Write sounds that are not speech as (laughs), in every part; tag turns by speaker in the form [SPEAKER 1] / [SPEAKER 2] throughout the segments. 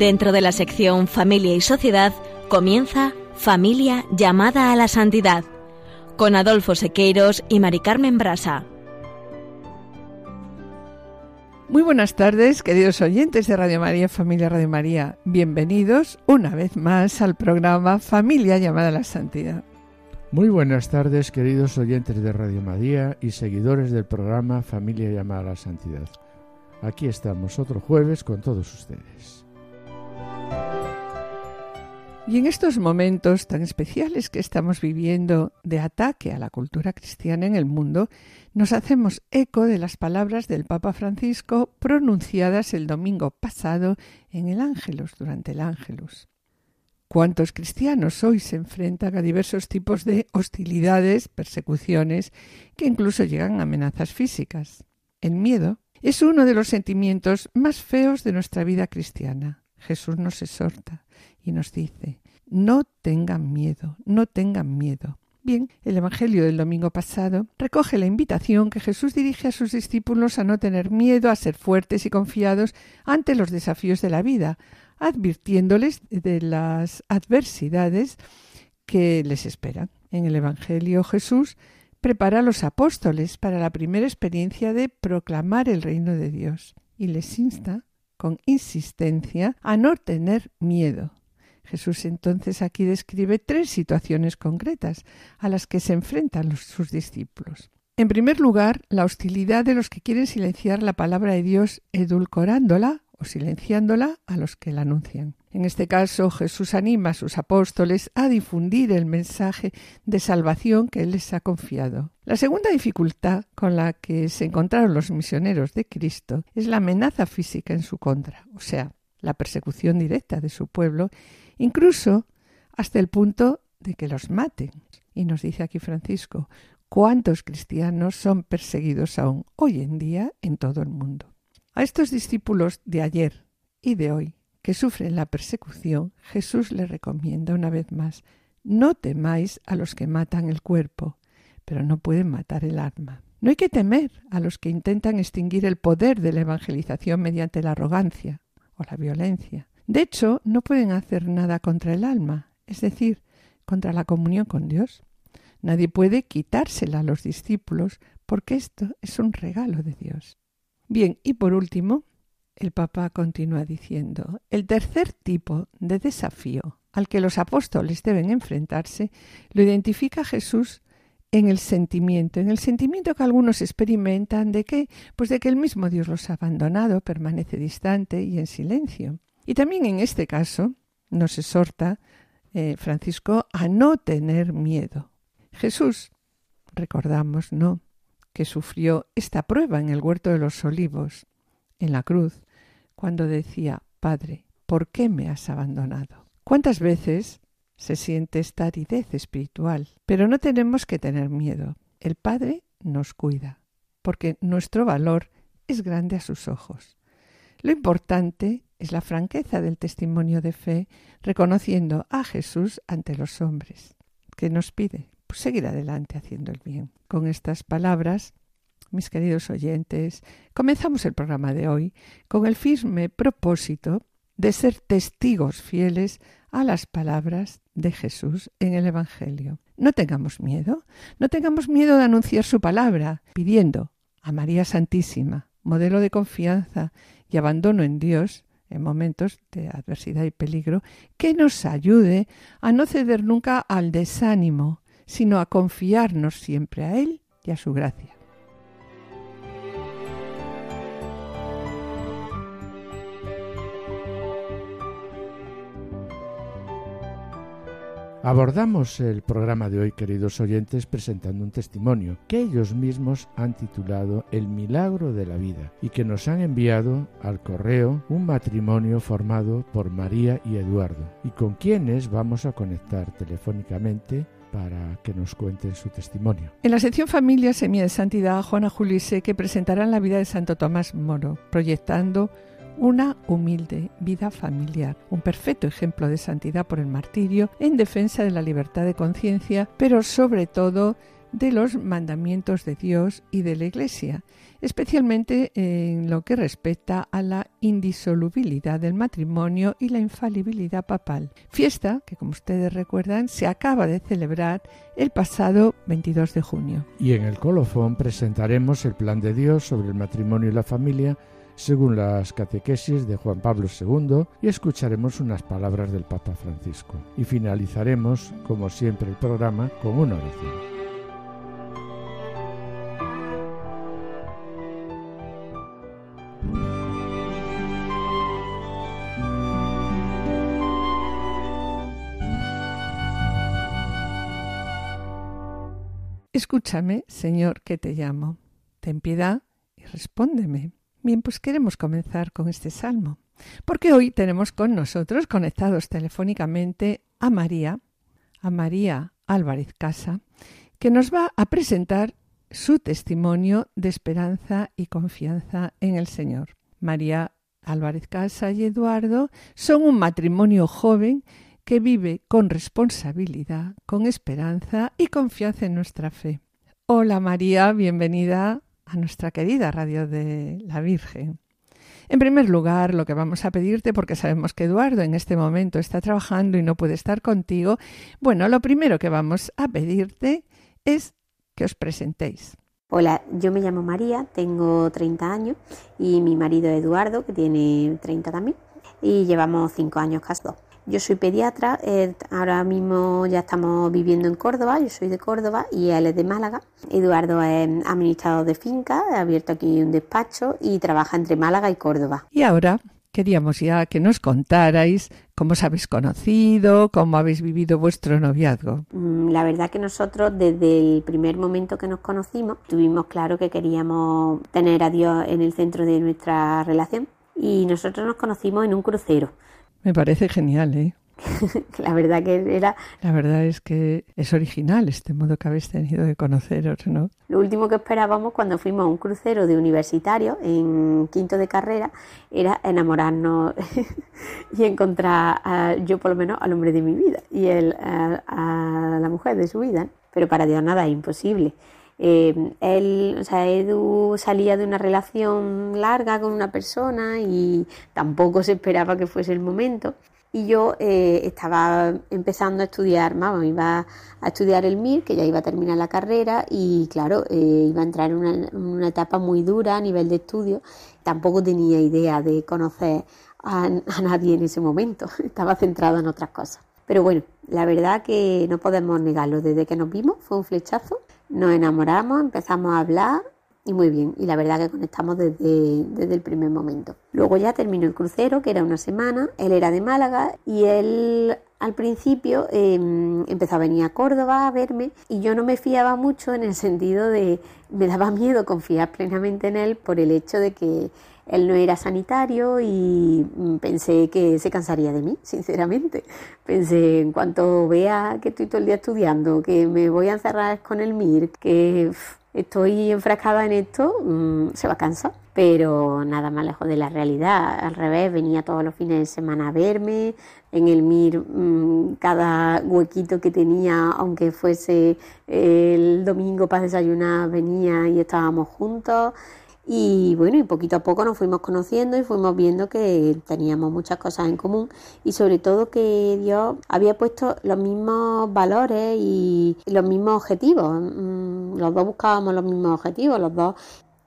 [SPEAKER 1] Dentro de la sección Familia y Sociedad comienza Familia llamada a la santidad con Adolfo Sequeiros y Mari Carmen Brasa.
[SPEAKER 2] Muy buenas tardes, queridos oyentes de Radio María, Familia Radio María. Bienvenidos una vez más al programa Familia llamada a la santidad.
[SPEAKER 3] Muy buenas tardes, queridos oyentes de Radio María y seguidores del programa Familia llamada a la santidad. Aquí estamos otro jueves con todos ustedes.
[SPEAKER 2] Y en estos momentos tan especiales que estamos viviendo de ataque a la cultura cristiana en el mundo, nos hacemos eco de las palabras del Papa Francisco pronunciadas el domingo pasado en el Ángelus, durante el Ángelus. ¿Cuántos cristianos hoy se enfrentan a diversos tipos de hostilidades, persecuciones, que incluso llegan a amenazas físicas? El miedo es uno de los sentimientos más feos de nuestra vida cristiana. Jesús nos exhorta y nos dice, no tengan miedo, no tengan miedo. Bien, el Evangelio del domingo pasado recoge la invitación que Jesús dirige a sus discípulos a no tener miedo, a ser fuertes y confiados ante los desafíos de la vida, advirtiéndoles de las adversidades que les esperan. En el Evangelio Jesús prepara a los apóstoles para la primera experiencia de proclamar el reino de Dios y les insta con insistencia a no tener miedo. Jesús entonces aquí describe tres situaciones concretas a las que se enfrentan sus discípulos. En primer lugar, la hostilidad de los que quieren silenciar la palabra de Dios edulcorándola o silenciándola a los que la anuncian. En este caso, Jesús anima a sus apóstoles a difundir el mensaje de salvación que Él les ha confiado. La segunda dificultad con la que se encontraron los misioneros de Cristo es la amenaza física en su contra, o sea, la persecución directa de su pueblo, incluso hasta el punto de que los maten. Y nos dice aquí Francisco, cuántos cristianos son perseguidos aún hoy en día en todo el mundo. A estos discípulos de ayer y de hoy que sufren la persecución, Jesús les recomienda una vez más no temáis a los que matan el cuerpo, pero no pueden matar el alma. No hay que temer a los que intentan extinguir el poder de la evangelización mediante la arrogancia o la violencia. De hecho, no pueden hacer nada contra el alma, es decir, contra la comunión con Dios. Nadie puede quitársela a los discípulos porque esto es un regalo de Dios. Bien, y por último, el Papa continúa diciendo, el tercer tipo de desafío al que los apóstoles deben enfrentarse lo identifica Jesús en el sentimiento, en el sentimiento que algunos experimentan de que, pues de que el mismo Dios los ha abandonado, permanece distante y en silencio. Y también en este caso nos exhorta eh, Francisco a no tener miedo. Jesús, recordamos, no, que sufrió esta prueba en el huerto de los olivos, en la cruz, cuando decía, Padre, ¿por qué me has abandonado? ¿Cuántas veces se siente esta aridez espiritual? Pero no tenemos que tener miedo. El Padre nos cuida, porque nuestro valor es grande a sus ojos. Lo importante es la franqueza del testimonio de fe, reconociendo a Jesús ante los hombres, que nos pide pues, seguir adelante haciendo el bien. Con estas palabras, mis queridos oyentes, comenzamos el programa de hoy con el firme propósito de ser testigos fieles a las palabras de Jesús en el Evangelio. No tengamos miedo, no tengamos miedo de anunciar su palabra, pidiendo a María Santísima, modelo de confianza y abandono en Dios, en momentos de adversidad y peligro, que nos ayude a no ceder nunca al desánimo, sino a confiarnos siempre a Él y a su gracia.
[SPEAKER 3] Abordamos el programa de hoy, queridos oyentes, presentando un testimonio que ellos mismos han titulado El milagro de la vida y que nos han enviado al correo un matrimonio formado por María y Eduardo y con quienes vamos a conectar telefónicamente para que nos cuenten su testimonio.
[SPEAKER 2] En la sección Familia Semilla de Santidad, Juana Julise, que presentarán la vida de Santo Tomás Moro, proyectando una humilde vida familiar, un perfecto ejemplo de santidad por el martirio en defensa de la libertad de conciencia, pero sobre todo de los mandamientos de Dios y de la Iglesia, especialmente en lo que respecta a la indisolubilidad del matrimonio y la infalibilidad papal. Fiesta que, como ustedes recuerdan, se acaba de celebrar el pasado 22 de junio.
[SPEAKER 3] Y en el colofón presentaremos el plan de Dios sobre el matrimonio y la familia según las catequesis de Juan Pablo II y escucharemos unas palabras del Papa Francisco. Y finalizaremos, como siempre, el programa con una oración.
[SPEAKER 2] Escúchame, Señor, que te llamo. Ten piedad y respóndeme. Bien, pues queremos comenzar con este salmo, porque hoy tenemos con nosotros, conectados telefónicamente, a María, a María Álvarez Casa, que nos va a presentar su testimonio de esperanza y confianza en el Señor. María Álvarez Casa y Eduardo son un matrimonio joven que vive con responsabilidad, con esperanza y confianza en nuestra fe. Hola María, bienvenida a nuestra querida Radio de la Virgen. En primer lugar, lo que vamos a pedirte, porque sabemos que Eduardo en este momento está trabajando y no puede estar contigo, bueno, lo primero que vamos a pedirte es que os presentéis.
[SPEAKER 4] Hola, yo me llamo María, tengo 30 años y mi marido Eduardo, que tiene 30 también, y llevamos 5 años casados. Yo soy pediatra, eh, ahora mismo ya estamos viviendo en Córdoba, yo soy de Córdoba y él es de Málaga. Eduardo es administrador de finca, ha abierto aquí un despacho y trabaja entre Málaga y Córdoba.
[SPEAKER 2] Y ahora queríamos ya que nos contarais cómo os habéis conocido, cómo habéis vivido vuestro noviazgo.
[SPEAKER 4] Mm, la verdad que nosotros desde el primer momento que nos conocimos tuvimos claro que queríamos tener a Dios en el centro de nuestra relación y nosotros nos conocimos en un crucero.
[SPEAKER 2] Me parece genial, ¿eh? (laughs)
[SPEAKER 4] la verdad que era...
[SPEAKER 2] La verdad es que es original este modo que habéis tenido de conoceros, ¿no?
[SPEAKER 4] Lo último que esperábamos cuando fuimos a un crucero de universitario en quinto de carrera era enamorarnos (laughs) y encontrar, yo por lo menos, al hombre de mi vida y él a, la mujer de su vida. Pero para Dios nada es imposible. Eh, él, o sea, Edu salía de una relación larga con una persona y tampoco se esperaba que fuese el momento. Y yo eh, estaba empezando a estudiar, vamos, iba a estudiar el MIR, que ya iba a terminar la carrera y claro, eh, iba a entrar en una, etapa muy dura a nivel de estudio. Tampoco tenía idea de conocer a, a nadie en ese momento, (laughs) estaba centrado en otras cosas. Pero bueno, la verdad que no podemos negarlo, desde que nos vimos fue un flechazo nos enamoramos, empezamos a hablar y muy bien. Y la verdad que conectamos desde, desde el primer momento. Luego ya terminó el crucero, que era una semana. Él era de Málaga y él al principio em, empezó a venir a Córdoba a verme y yo no me fiaba mucho en el sentido de me daba miedo confiar plenamente en él por el hecho de que él no era sanitario y mm, pensé que se cansaría de mí, (laughs) sinceramente. Pensé, en cuanto vea que estoy todo el día estudiando, que me voy a encerrar con el MIR, que estoy enfrascada en esto, mm, se va a cansar. Pero nada más lejos de la realidad. Al revés, venía todos los fines de semana a verme. En el MIR, mm, cada huequito que tenía, aunque fuese el domingo para desayunar, venía y estábamos juntos. Y bueno, y poquito a poco nos fuimos conociendo y fuimos viendo que teníamos muchas cosas en común y sobre todo que Dios había puesto los mismos valores y los mismos objetivos. Mm, los dos buscábamos los mismos objetivos, los dos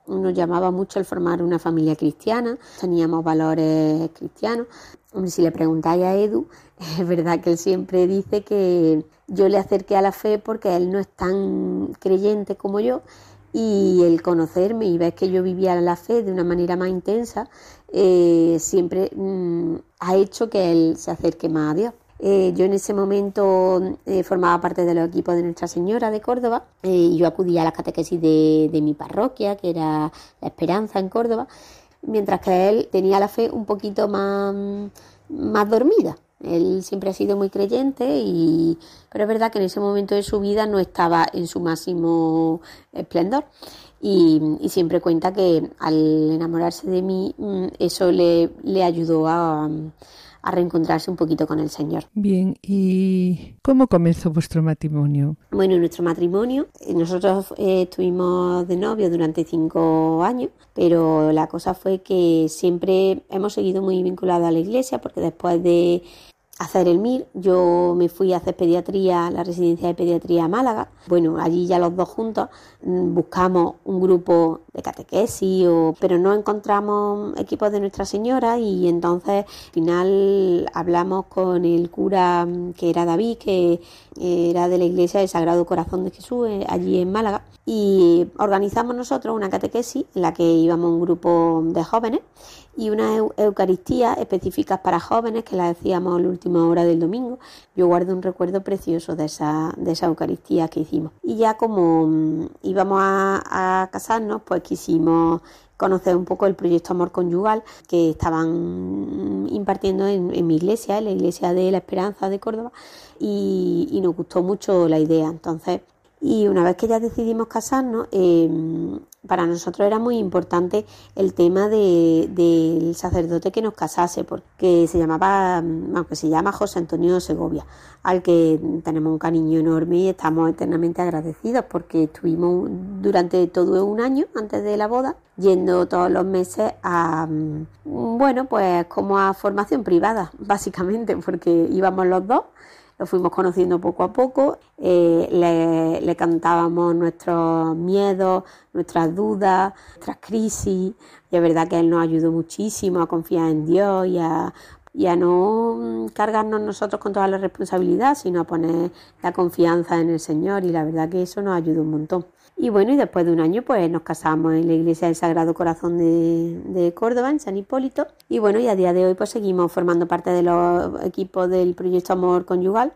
[SPEAKER 4] nos llamaba mucho el formar una familia cristiana, teníamos valores cristianos. Si le preguntáis a Edu, (laughs) es verdad que él siempre dice que yo le acerqué a la fe porque él no es tan creyente como yo y el conocerme y ver que yo vivía la fe de una manera más intensa eh, siempre mm, ha hecho que él se acerque más a Dios. Eh, yo en ese momento eh, formaba parte de los equipos de Nuestra Señora de Córdoba y yo acudía a las catequesis de, de mi parroquia, que era La Esperanza en Córdoba, mientras que él tenía la fe un poquito más, más dormida. Él siempre ha sido muy creyente, y, pero es verdad que en ese momento de su vida no estaba en su máximo esplendor. Y, siempre cuenta que al enamorarse de mí, mm, eso le, le ayudó a, a reencontrarse un poquito con el Señor.
[SPEAKER 2] Bien, ¿y cómo comenzó vuestro matrimonio?
[SPEAKER 4] Bueno, nuestro matrimonio, eh, nosotros eh, estuvimos de novio durante cinco años, pero la cosa fue que siempre hemos seguido muy vinculados a la iglesia porque después de hacer el MIR. Yo me fui a hacer pediatría, la residencia de pediatría a Málaga. Bueno, allí ya los dos juntos mm, buscamos un grupo de catequesis, pero no encontramos equipos de Nuestra Señora y entonces al final hablamos con el cura mm, que era David, que era de la iglesia del Sagrado Corazón de Jesús, eh, allí en Málaga, y organizamos nosotros una catequesis en la que íbamos un grupo de jóvenes y una Eucaristía específicas para jóvenes que la decíamos la última hora del domingo. Yo guardo un recuerdo precioso de esa, de esa Eucaristía que hicimos. Y ya como mm, íbamos a, casarnos, pues quisimos conocer un poco el proyecto Amor Conyugal que estaban impartiendo en, mi iglesia, en la iglesia de la Esperanza de Córdoba, y, y nos gustó mucho la idea. Entonces, y una vez que ya decidimos casarnos, em, para nosotros era muy importante el tema del sacerdote que nos casase, porque se llamaba, aunque se llama José Antonio Segovia, al que tenemos un cariño enorme y estamos eternamente agradecidos porque estuvimos durante todo un año antes de la boda yendo todos los meses a, bueno, pues como a formación privada, (laughs) básicamente, porque íbamos los dos lo fuimos conociendo poco a poco, eh, le, cantábamos nuestros miedos, nuestras dudas, nuestras crisis, y es verdad que él nos ayudó muchísimo a confiar en Dios y a, y a no cargarnos nosotros con toda la responsabilidad, sino a poner la confianza en el Señor y la verdad que eso nos ayudó un montón. Y bueno, y después de un año pues nos casamos en la iglesia del Sagrado Corazón de, Córdoba, en San Hipólito. Y bueno, y a día de hoy pues seguimos formando parte de los equipos del proyecto Amor Conyugal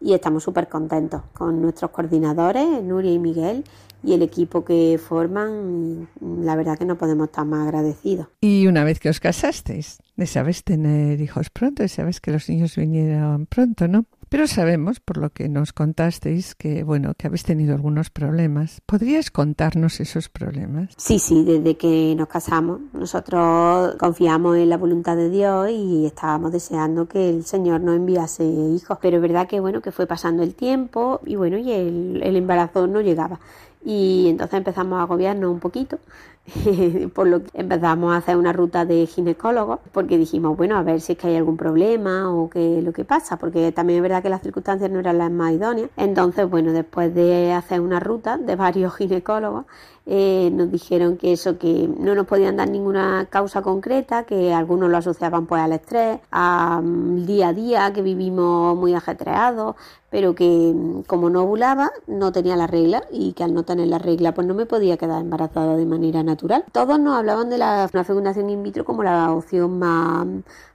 [SPEAKER 4] y estamos súper contentos con nuestros coordinadores, Nuria y Miguel, y el equipo que forman, la verdad que no podemos estar más agradecidos.
[SPEAKER 2] Y una vez que os casasteis, sabes tener hijos pronto, sabes que los niños vinieron pronto, ¿no? Pero sabemos, por lo que nos contasteis, que bueno, que habéis tenido algunos problemas. ¿Podrías contarnos esos problemas?
[SPEAKER 4] Sí, sí, desde que nos casamos, nosotros confiamos en la voluntad de Dios y estábamos deseando que el Señor nos enviase hijos. Pero es verdad que bueno, que fue pasando el tiempo y bueno, y el, el embarazo no llegaba. Y entonces empezamos a agobiarnos un poquito (laughs) por lo que empezamos a hacer una ruta de ginecólogos porque dijimos, bueno, a ver si es que hay algún problema o qué lo que pasa, porque también es verdad que las circunstancias no eran las más idóneas. Entonces, bueno, después de hacer una ruta de varios (laughs) ginecólogos, eh, nos dijeron que eso, que no nos podían dar ninguna causa concreta, que algunos lo asociaban pues al estrés, al día a día, que vivimos muy ajetreados, pero que mm, como no ovulaba, no tenía la regla y que al no tener la regla, pues no me podía quedar embarazada de manera natural. Todos nos hablaban de la fecundación in vitro como la opción más,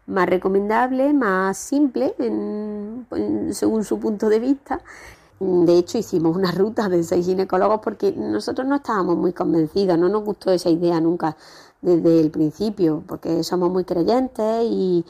[SPEAKER 4] más recomendable, más simple, según su punto de vista. De hecho, hicimos una ruta de seis ginecólogos porque nosotros no estábamos muy convencidos, no nos gustó esa idea nunca desde el principio, porque somos muy creyentes y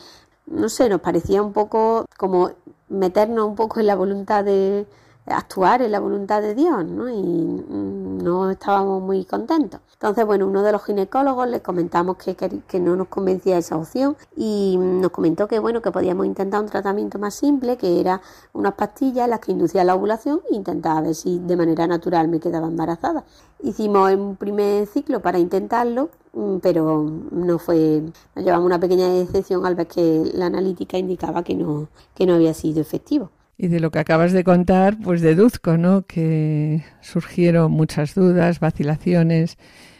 [SPEAKER 4] no sé, nos parecía un poco como meternos un poco en la voluntad de, actuar en la voluntad de Dios, ¿no? Y mm, no estábamos muy contentos. Entonces, bueno, uno de los ginecólogos le comentamos que, que, no nos convencía esa opción y nos comentó que, bueno, que podíamos intentar un tratamiento más simple, que era unas pastillas en las que inducía la ovulación e intentaba ver si de manera natural me quedaba embarazada. Hicimos un primer ciclo para intentarlo, mm, pero no fue, nos llevamos una pequeña decepción al ver que la analítica indicaba que no, que no había sido efectivo.
[SPEAKER 2] Y de lo que acabas de contar, pues deduzco, ¿no? Que surgieron muchas dudas, vacilaciones.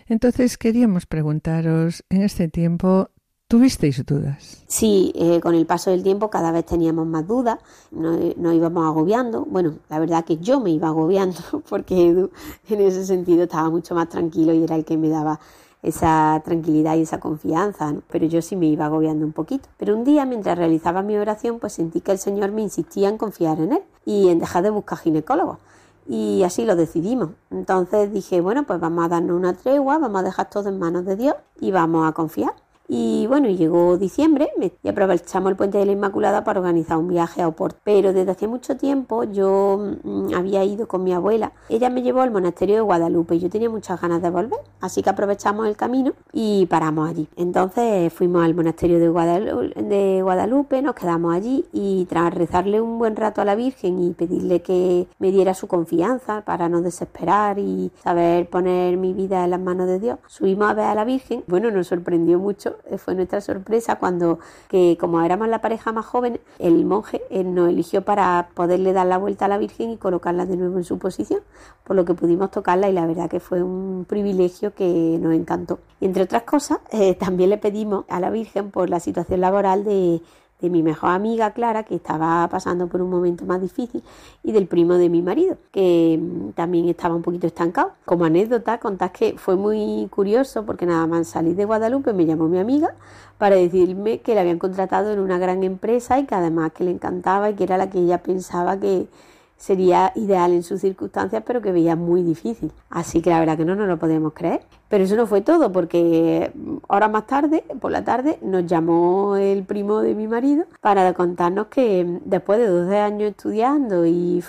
[SPEAKER 2] Entonces queríamos preguntaros, en este tiempo, ¿tuvisteis dudas?
[SPEAKER 4] Sí, eh, con el paso del tiempo cada vez teníamos más dudas, nos, íbamos agobiando. Bueno, la verdad que yo me iba agobiando (laughs) porque Edu en ese sentido estaba mucho más tranquilo y era el que me daba esa tranquilidad y esa confianza, pero yo sí me iba agobiando un poquito. Pero un día, mientras realizaba mi oración, pues sentí que el Señor me insistía en confiar en Él y en dejar de buscar ginecólogos. Y así lo decidimos. Entonces dije, bueno, pues vamos a darnos una tregua, vamos a dejar todo en manos de Dios y vamos a confiar. Y bueno, llegó diciembre y aprovechamos el puente de la Inmaculada para organizar un viaje a Oporto. Pero desde hace mucho tiempo yo mm, había ido con mi abuela. Ella me llevó al monasterio de Guadalupe y yo tenía muchas ganas de volver. Así que aprovechamos el camino y paramos allí. Entonces fuimos al monasterio de Guadalupe, de Guadalupe nos quedamos allí y tras rezarle un buen rato a la Virgen y pedirle que me diera su confianza para no desesperar y saber poner mi vida en las manos de Dios, subimos a ver a la Virgen. Bueno, nos sorprendió mucho fue nuestra sorpresa cuando, que como éramos la pareja más joven, el monje eh, nos eligió para poderle dar la vuelta a la Virgen y colocarla de nuevo en su posición, por lo que pudimos tocarla y la verdad que fue un privilegio que nos encantó. Entre otras cosas, eh, (laughs) también le pedimos a la Virgen por la situación laboral de de mi mejor amiga Clara, que estaba pasando por un momento más difícil, y del primo de mi marido, que mm, también estaba un poquito estancado. Como anécdota, contás que fue muy curioso porque nada más salir de Guadalupe me llamó mi amiga para decirme que la habían contratado en una gran empresa y que además que le encantaba y que era la que ella pensaba que sería ideal en sus circunstancias, pero que veía muy difícil. Así que la verdad que no nos lo podemos creer. Pero eso no fue todo, porque horas más tarde, por la tarde, nos llamó el primo de mi marido para contarnos que después de 12 años estudiando y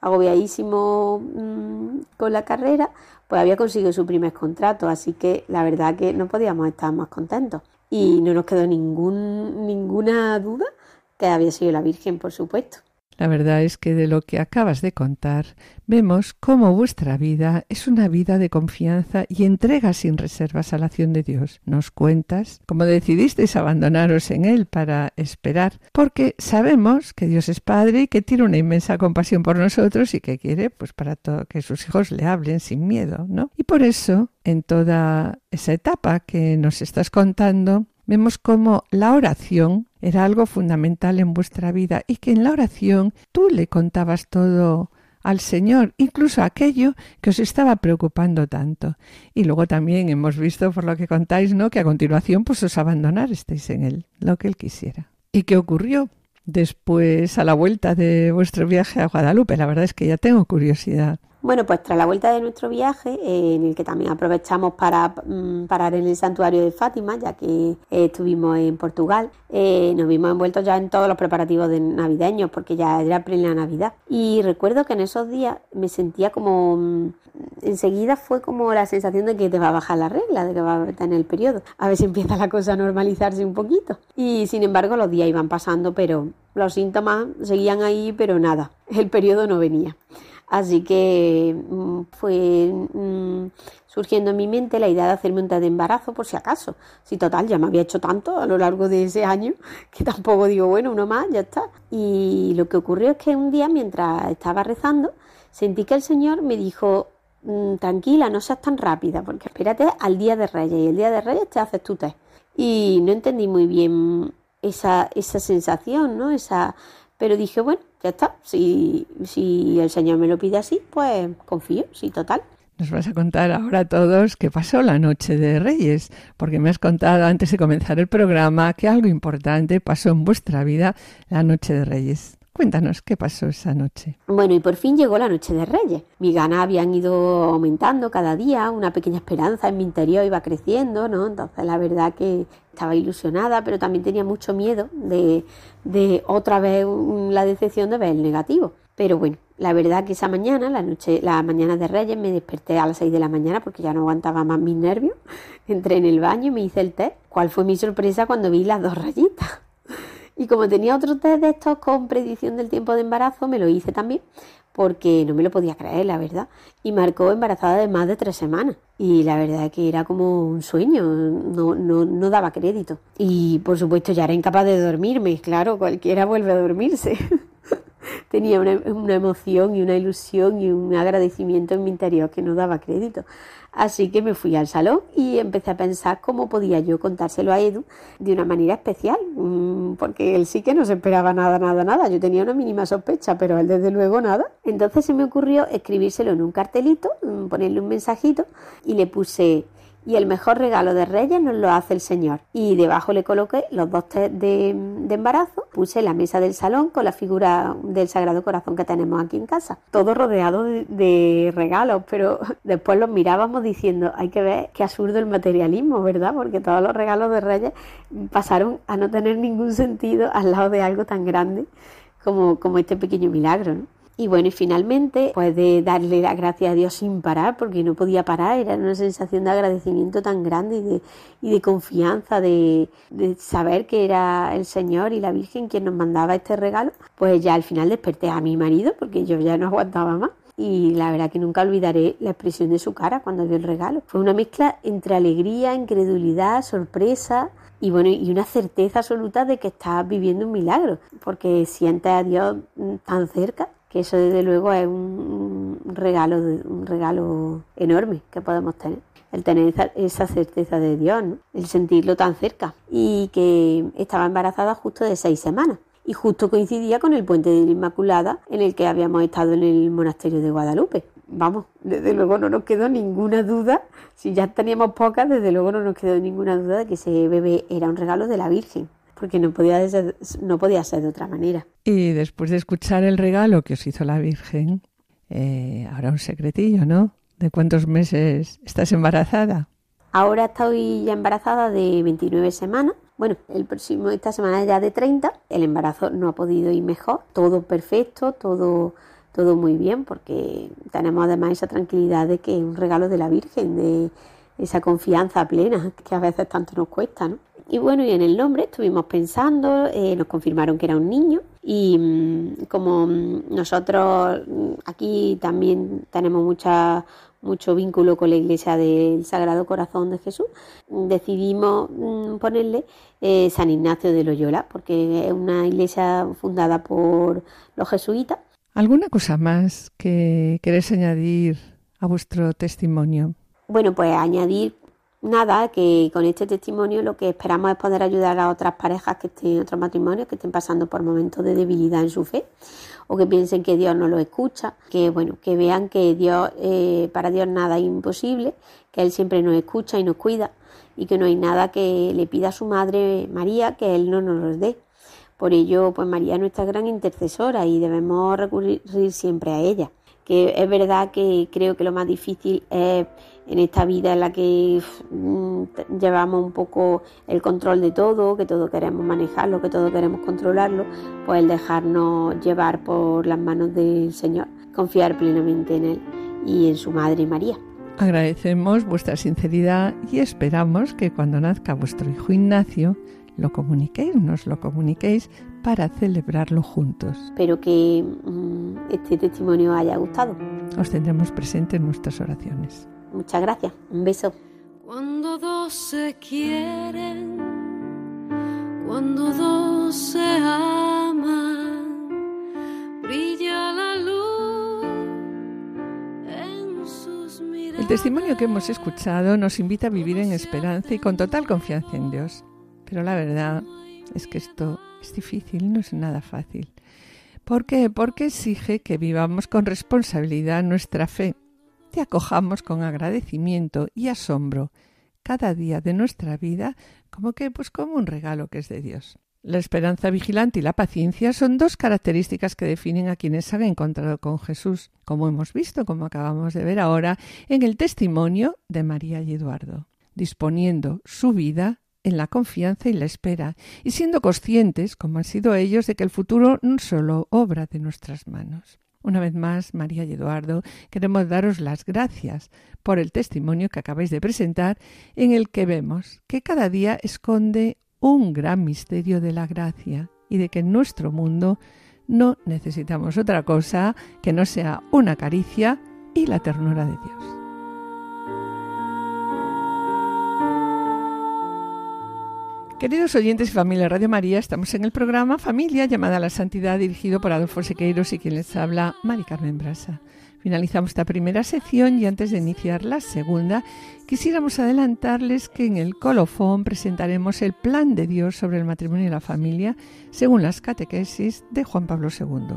[SPEAKER 4] agobiadísimo mm, con la carrera, pues había conseguido su primer contrato. Así que la verdad que no podíamos estar más contentos. Y no nos quedó ningún, ninguna duda que había sido la Virgen, por supuesto.
[SPEAKER 2] La verdad es que de lo que acabas de contar vemos cómo vuestra vida es una vida de confianza y entrega sin reservas a la acción de Dios. Nos cuentas cómo decidisteis abandonaros en Él para esperar, porque sabemos que Dios es Padre y que tiene una inmensa compasión por nosotros y que quiere pues para que sus hijos le hablen sin miedo, ¿no? Y por eso, en toda esa etapa que nos estás contando, vemos cómo la oración era algo fundamental en vuestra vida y que en la oración tú le contabas todo al Señor, incluso aquello que os estaba preocupando tanto. Y luego también hemos visto, por lo que contáis, ¿no? que a continuación pues os abandonasteis en él, lo que él quisiera. ¿Y qué ocurrió? Después, a la vuelta de vuestro viaje a Guadalupe, la verdad es que ya tengo curiosidad.
[SPEAKER 4] Bueno, pues tras la vuelta de nuestro viaje, eh, en el que también aprovechamos para mm, parar en el santuario de Fátima, ya que eh, estuvimos en Portugal, eh, nos vimos envueltos ya en todos los preparativos de navideños, porque ya era plena Navidad. Y recuerdo que en esos días me sentía como... Mm, enseguida fue como la sensación de que te va a bajar la regla, de que va a tener el periodo. A ver si empieza la cosa a normalizarse un poquito. Y sin embargo los días iban pasando, pero los síntomas seguían ahí, pero nada, el periodo no venía. Así que mm, fue mm, surgiendo en mi mente la idea de hacerme un test de embarazo por si acaso. Si total, ya me había hecho tanto a lo largo de ese año (laughs) que tampoco digo, bueno, uno más, ya está. Y lo que ocurrió es que un día mientras estaba rezando, sentí que el Señor me dijo, mm, tranquila, no seas tan rápida, porque espérate al día de Reyes y el día de Reyes te haces tu test. Y no entendí muy bien esa, esa sensación, ¿no? Esa, pero dije, bueno, ya está. Si, si el Señor me lo pide así, pues confío, sí, total.
[SPEAKER 2] Nos vas a contar ahora a todos qué pasó la noche de Reyes, porque me has contado antes de comenzar el programa que algo importante pasó en vuestra vida la noche de Reyes. Cuéntanos qué pasó esa noche.
[SPEAKER 4] Bueno, y por fin llegó la noche de Reyes. Mis ganas habían ido aumentando cada día, una pequeña esperanza en mi interior iba creciendo, ¿no? Entonces la verdad que estaba ilusionada, pero también tenía mucho miedo de, otra vez la decepción de ver el negativo. Pero bueno, la verdad que esa mañana, la noche, la mañana de Reyes, me desperté a las 6 de la mañana porque ya no aguantaba más mis nervios. (laughs) Entré en el baño y me hice el té. ¿Cuál fue mi sorpresa cuando vi las dos rayitas? Y como tenía otro test de estos con predicción del tiempo de embarazo, me lo hice también porque no me lo podía creer, la verdad. Y marcó embarazada de más de tres semanas. Y la verdad es que era como un sueño, no, no, no daba crédito. Y por supuesto ya era incapaz de dormirme, claro, cualquiera vuelve a dormirse. (laughs) Tenía una, una emoción y una ilusión y un agradecimiento en mi interior que no daba crédito. Así que me fui al salón y empecé a pensar cómo podía yo contárselo a Edu de una manera especial, mm, porque él sí que no se esperaba nada, nada, nada. Yo tenía una mínima sospecha, pero él desde luego nada. Entonces se me ocurrió escribírselo en un cartelito, mm, ponerle un mensajito y le puse y el mejor regalo de Reyes nos lo hace el Señor. Y debajo le coloqué los dos test de, embarazo, puse la mesa del salón con la figura del Sagrado Corazón que tenemos aquí en casa, todo rodeado de, regalos, pero (laughs) después los mirábamos diciendo, hay que ver qué absurdo el materialismo, ¿verdad? Porque todos los regalos de Reyes pasaron a no tener ningún sentido al lado de algo tan grande como, como este pequeño milagro, ¿no? Y bueno, y finalmente, pues de darle la gracia a Dios sin parar, porque no podía parar, era una sensación de agradecimiento tan grande y de, y de confianza, de, saber que era el Señor y la Virgen quien nos mandaba este regalo, pues ya al final desperté a mi marido, porque yo ya no aguantaba más. Y la verdad que nunca olvidaré la expresión de su cara cuando vio el regalo. Fue una mezcla entre alegría, incredulidad, sorpresa, y bueno, y una certeza absoluta de que estás viviendo un milagro, porque sientes a Dios tan cerca que eso desde luego es un regalo, un regalo enorme que podemos tener. El tener esa, certeza de Dios, el sentirlo tan cerca. Y que estaba embarazada justo de seis semanas. Y justo coincidía con el puente de la Inmaculada en el que habíamos estado en el monasterio de Guadalupe. Vamos, desde luego no nos quedó ninguna duda, si ya teníamos pocas, desde luego no nos quedó ninguna duda de que ese bebé era un regalo de la Virgen porque no podía, ser, no podía ser de otra manera.
[SPEAKER 2] Y después de escuchar el regalo que os hizo la Virgen, eh, ahora un secretillo, ¿no? ¿De cuántos meses estás embarazada?
[SPEAKER 4] Ahora estoy ya embarazada de 29 semanas. Bueno, el próximo, esta semana ya de 30. El embarazo no ha podido ir mejor. Todo perfecto, todo, todo muy bien, porque tenemos además esa tranquilidad de que es un regalo de la Virgen, de esa confianza plena que a veces tanto nos cuesta, ¿no? Y bueno, y en el nombre estuvimos pensando, eh, nos confirmaron que era un niño y mm, como mm, nosotros mm, aquí también tenemos mucha, mucho vínculo con la iglesia del Sagrado Corazón de Jesús, decidimos ponerle eh, San Ignacio de Loyola, porque es una iglesia fundada por los jesuitas.
[SPEAKER 2] ¿Alguna cosa más que queréis añadir a vuestro testimonio?
[SPEAKER 4] Bueno, pues añadir nada, que con este testimonio lo que esperamos es poder ayudar a otras parejas que estén, otros matrimonios que estén pasando por momentos de debilidad en su fe o que piensen que Dios no lo escucha, que bueno, que vean que Dios, eh, para Dios nada es imposible, que Él siempre nos escucha y nos cuida y que no hay nada que le pida a su madre María que Él no nos lo dé. Por ello, pues María es nuestra gran intercesora y debemos recurrir siempre a ella. Que es verdad que creo que lo más difícil es en esta vida en la que mm, llevamos un poco el control de todo, que todo queremos manejarlo, que todo queremos controlarlo, pues el dejarnos llevar por las manos del Señor, confiar plenamente en Él y en su Madre María.
[SPEAKER 2] Agradecemos vuestra sinceridad y esperamos que cuando nazca vuestro hijo Ignacio lo comuniquéis, nos lo comuniquéis para celebrarlo juntos.
[SPEAKER 4] Espero que mm, este testimonio haya gustado.
[SPEAKER 2] Os tendremos presente en nuestras oraciones.
[SPEAKER 4] Muchas gracias. Un beso.
[SPEAKER 5] Cuando dos se quieren, cuando dos se aman, brilla la luz en sus miradas.
[SPEAKER 2] El testimonio que hemos escuchado nos invita a vivir en esperanza y con total confianza en Dios. Pero la verdad es que esto es difícil, no es nada fácil. ¿Por qué? Porque exige que vivamos con responsabilidad nuestra fe te acojamos con agradecimiento y asombro cada día de nuestra vida como que pues como un regalo que es de Dios. La esperanza vigilante y la paciencia son dos características que definen a quienes han encontrado con Jesús, como hemos visto, como acabamos de ver ahora, en el testimonio de María y Eduardo, disponiendo su vida en la confianza y la espera, y siendo conscientes, como han sido ellos, de que el futuro no solo obra de nuestras manos. Una vez más, María y Eduardo, queremos daros las gracias por el testimonio que acabáis de presentar, en el que vemos que cada día esconde un gran misterio de la gracia y de que en nuestro mundo no necesitamos otra cosa que no sea una caricia y la ternura de Dios. Queridos oyentes y familia Radio María, estamos en el programa Familia llamada a la Santidad dirigido por Adolfo Sequeiros y quien les habla Mari Carmen Brasa. Finalizamos esta primera sección y antes de iniciar la segunda, quisiéramos adelantarles que en el colofón presentaremos el plan de Dios sobre el matrimonio y la familia según las catequesis de Juan Pablo II.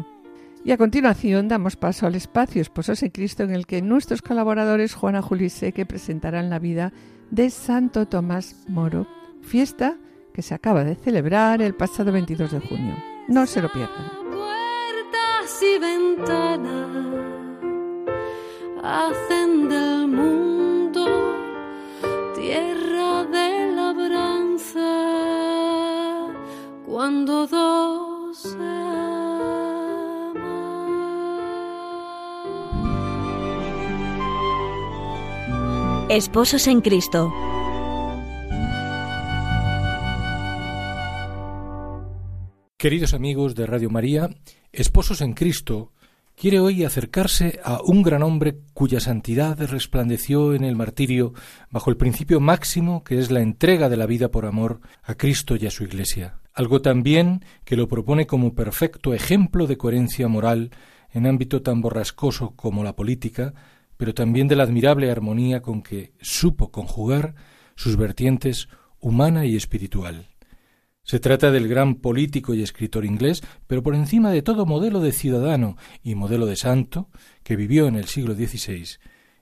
[SPEAKER 2] Y a continuación damos paso al espacio Esposos en Cristo en el que nuestros colaboradores Juana Julio y Seque presentarán la vida de Santo Tomás Moro, fiesta que se acaba de celebrar el pasado 22 de junio. No se lo pierdan.
[SPEAKER 5] Puertas y ventanas hacen del mundo tierra de labranza cuando dos se.
[SPEAKER 1] Esposos en Cristo.
[SPEAKER 6] Queridos amigos de Radio María, Esposos en Cristo quiere hoy acercarse a un gran hombre cuya santidad resplandeció en el martirio bajo el principio máximo que es la entrega de la vida por amor a Cristo y a su Iglesia. Algo también que lo propone como perfecto ejemplo de coherencia moral en ámbito tan borrascoso como la política, pero también de la admirable armonía con que supo conjugar sus vertientes humana y espiritual. Se trata del gran político y escritor inglés, pero por encima de todo modelo de ciudadano y modelo de santo que vivió en el siglo XVI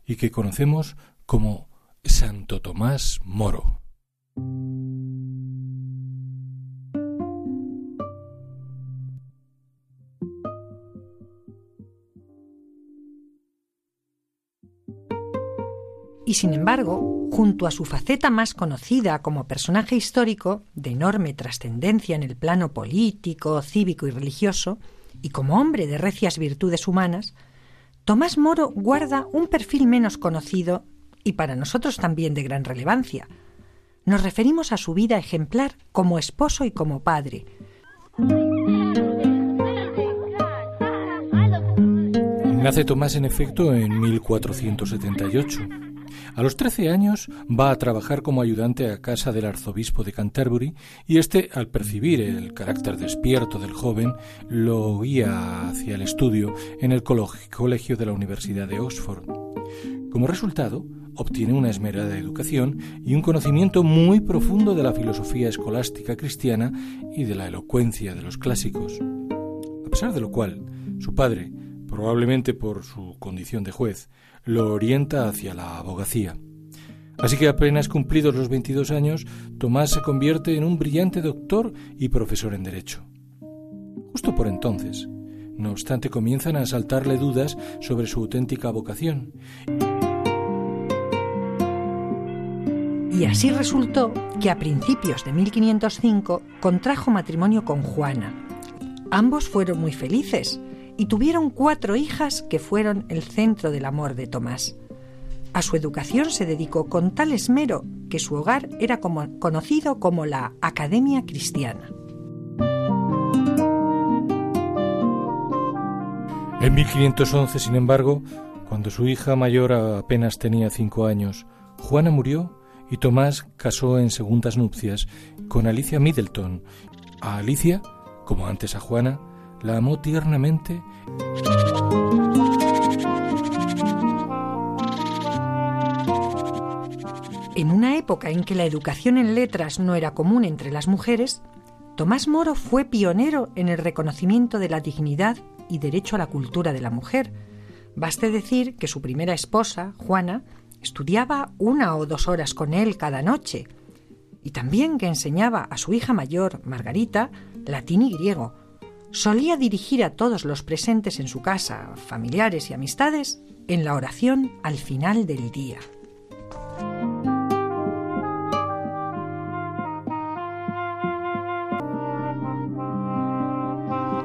[SPEAKER 6] y que conocemos como Santo Tomás Moro.
[SPEAKER 7] Y sin embargo, junto a su faceta más conocida como personaje histórico, de enorme trascendencia en el plano político, cívico y religioso, y como hombre de recias virtudes humanas, Tomás Moro guarda un perfil menos conocido y para nosotros también de gran relevancia. Nos referimos a su vida ejemplar como esposo y como padre.
[SPEAKER 6] Nace Tomás en efecto en 1478 a los trece años va a trabajar como ayudante a casa del arzobispo de Canterbury y éste, al percibir el carácter despierto del joven, lo guía hacia el estudio en el colegio de la Universidad de Oxford. Como resultado, obtiene una esmerada educación y un conocimiento muy profundo de la filosofía escolástica cristiana y de la elocuencia de los clásicos. A pesar de lo cual, su padre, probablemente por su condición de juez, lo orienta hacia la abogacía. Así que apenas cumplidos los 22 años, Tomás se convierte en un brillante doctor y profesor en Derecho. Justo por entonces, no obstante, comienzan a asaltarle dudas sobre su auténtica vocación.
[SPEAKER 7] Y así resultó que a principios de 1505 contrajo matrimonio con Juana. Ambos fueron muy felices, y tuvieron cuatro hijas que fueron el centro del amor de Tomás. A su educación se dedicó con tal esmero que su hogar era como, conocido como la Academia Cristiana.
[SPEAKER 6] En 1511, sin embargo, cuando su hija mayor apenas tenía cinco años, Juana murió y Tomás casó en segundas nupcias con Alicia Middleton. A Alicia, como antes a Juana, la amó tiernamente.
[SPEAKER 7] En una época en que la educación en letras no era común entre las mujeres, Tomás Moro fue pionero en el reconocimiento de la dignidad y derecho a la cultura de la mujer. Baste decir que su primera esposa, Juana, estudiaba una o dos horas con él cada noche, y también que enseñaba a su hija mayor, Margarita, latín y griego, solía dirigir a todos los presentes en su casa, familiares y amistades, en la oración al final del día.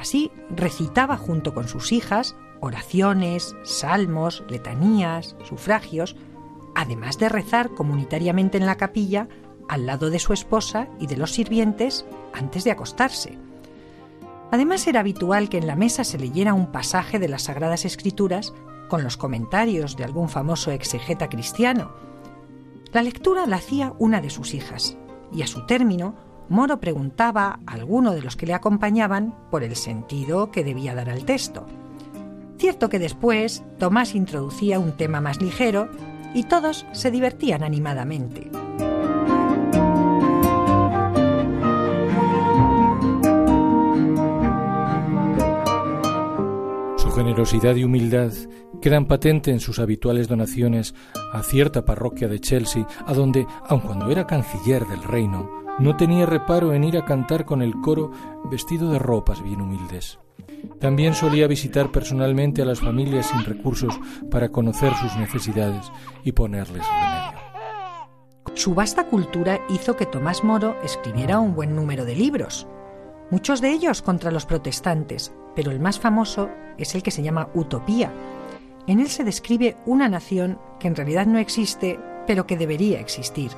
[SPEAKER 7] Así recitaba junto con sus hijas oraciones, salmos, letanías, sufragios, además de rezar comunitariamente en la capilla al lado de su esposa y de los sirvientes antes de acostarse. Además era habitual que en la mesa se leyera un pasaje de las Sagradas Escrituras con los comentarios de algún famoso exegeta cristiano. La lectura la hacía una de sus hijas, y a su término, Moro preguntaba a alguno de los que le acompañaban por el sentido que debía dar al texto. Cierto que después Tomás introducía un tema más ligero y todos se divertían animadamente.
[SPEAKER 6] Generosidad y humildad quedan patentes en sus habituales donaciones a cierta parroquia de Chelsea, a donde, aun cuando era canciller del reino, no tenía reparo en ir a cantar con el coro vestido de ropas bien humildes. También solía visitar personalmente a las familias sin recursos para conocer sus necesidades y ponerles remedio.
[SPEAKER 7] Su vasta cultura hizo que Tomás Moro escribiera un buen número de libros, muchos de ellos contra los protestantes, pero el más famoso es el que se llama Utopía. En él se describe una nación que en realidad no existe, pero que debería existir.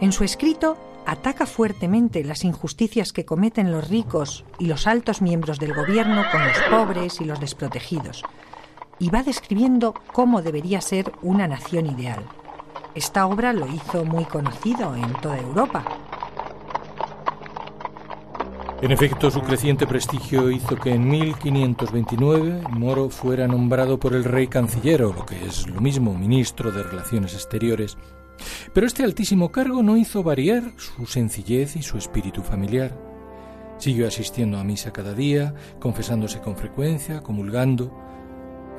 [SPEAKER 7] En su escrito ataca fuertemente las injusticias que cometen los ricos y los altos miembros del gobierno con los pobres y los desprotegidos, y va describiendo cómo debería ser una nación ideal. Esta obra lo hizo muy conocido en toda Europa.
[SPEAKER 6] En efecto, su creciente prestigio hizo que en 1529 Moro fuera nombrado por el rey canciller, o lo que es lo mismo, ministro de Relaciones Exteriores, pero este altísimo cargo no hizo variar su sencillez y su espíritu familiar. Siguió asistiendo a misa cada día, confesándose con frecuencia, comulgando.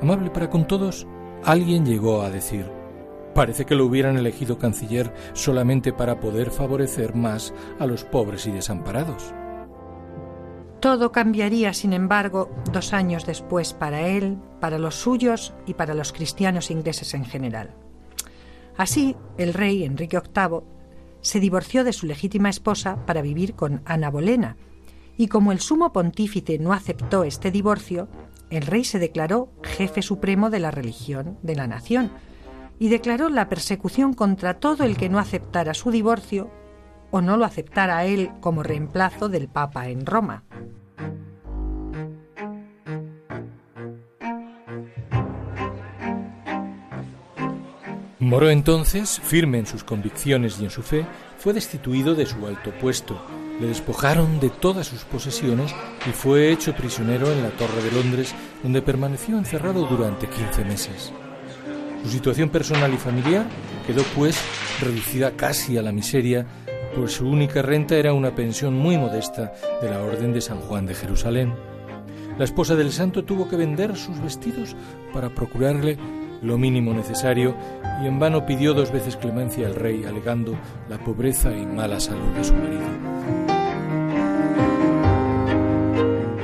[SPEAKER 6] Amable para con todos, alguien llegó a decir, parece que lo hubieran elegido canciller solamente para poder favorecer más a los pobres y desamparados.
[SPEAKER 7] Todo cambiaría, sin embargo, dos años después para él, para los suyos y para los cristianos ingleses en general. Así, el rey Enrique VIII se divorció de su legítima esposa para vivir con Ana Bolena, y como el sumo pontífice no aceptó este divorcio, el rey se declaró jefe supremo de la religión de la nación y declaró la persecución contra todo el que no aceptara su divorcio o no lo aceptara él como reemplazo del Papa en Roma.
[SPEAKER 6] Moro entonces, firme en sus convicciones y en su fe, fue destituido de su alto puesto. Le despojaron de todas sus posesiones y fue hecho prisionero en la Torre de Londres, donde permaneció encerrado durante 15 meses. Su situación personal y familiar quedó pues reducida casi a la miseria, pues su única renta era una pensión muy modesta de la Orden de San Juan de Jerusalén. La esposa del santo tuvo que vender sus vestidos para procurarle lo mínimo necesario y en vano pidió dos veces clemencia al rey alegando la pobreza y mala salud de su marido.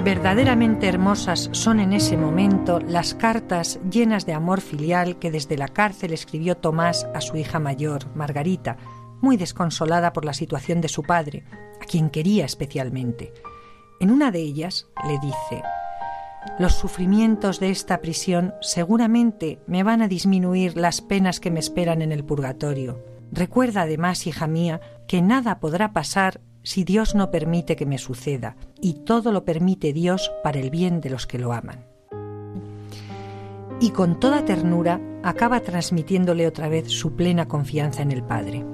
[SPEAKER 7] Verdaderamente hermosas son en ese momento las cartas llenas de amor filial que desde la cárcel escribió Tomás a su hija mayor, Margarita, muy desconsolada por la situación de su padre, a quien quería especialmente. En una de ellas le dice, los sufrimientos de esta prisión seguramente me van a disminuir las penas que me esperan en el purgatorio. Recuerda además, hija mía, que nada podrá pasar si Dios no permite que me suceda, y todo lo permite Dios para el bien de los que lo aman. Y con toda ternura acaba transmitiéndole otra vez su plena confianza en el Padre.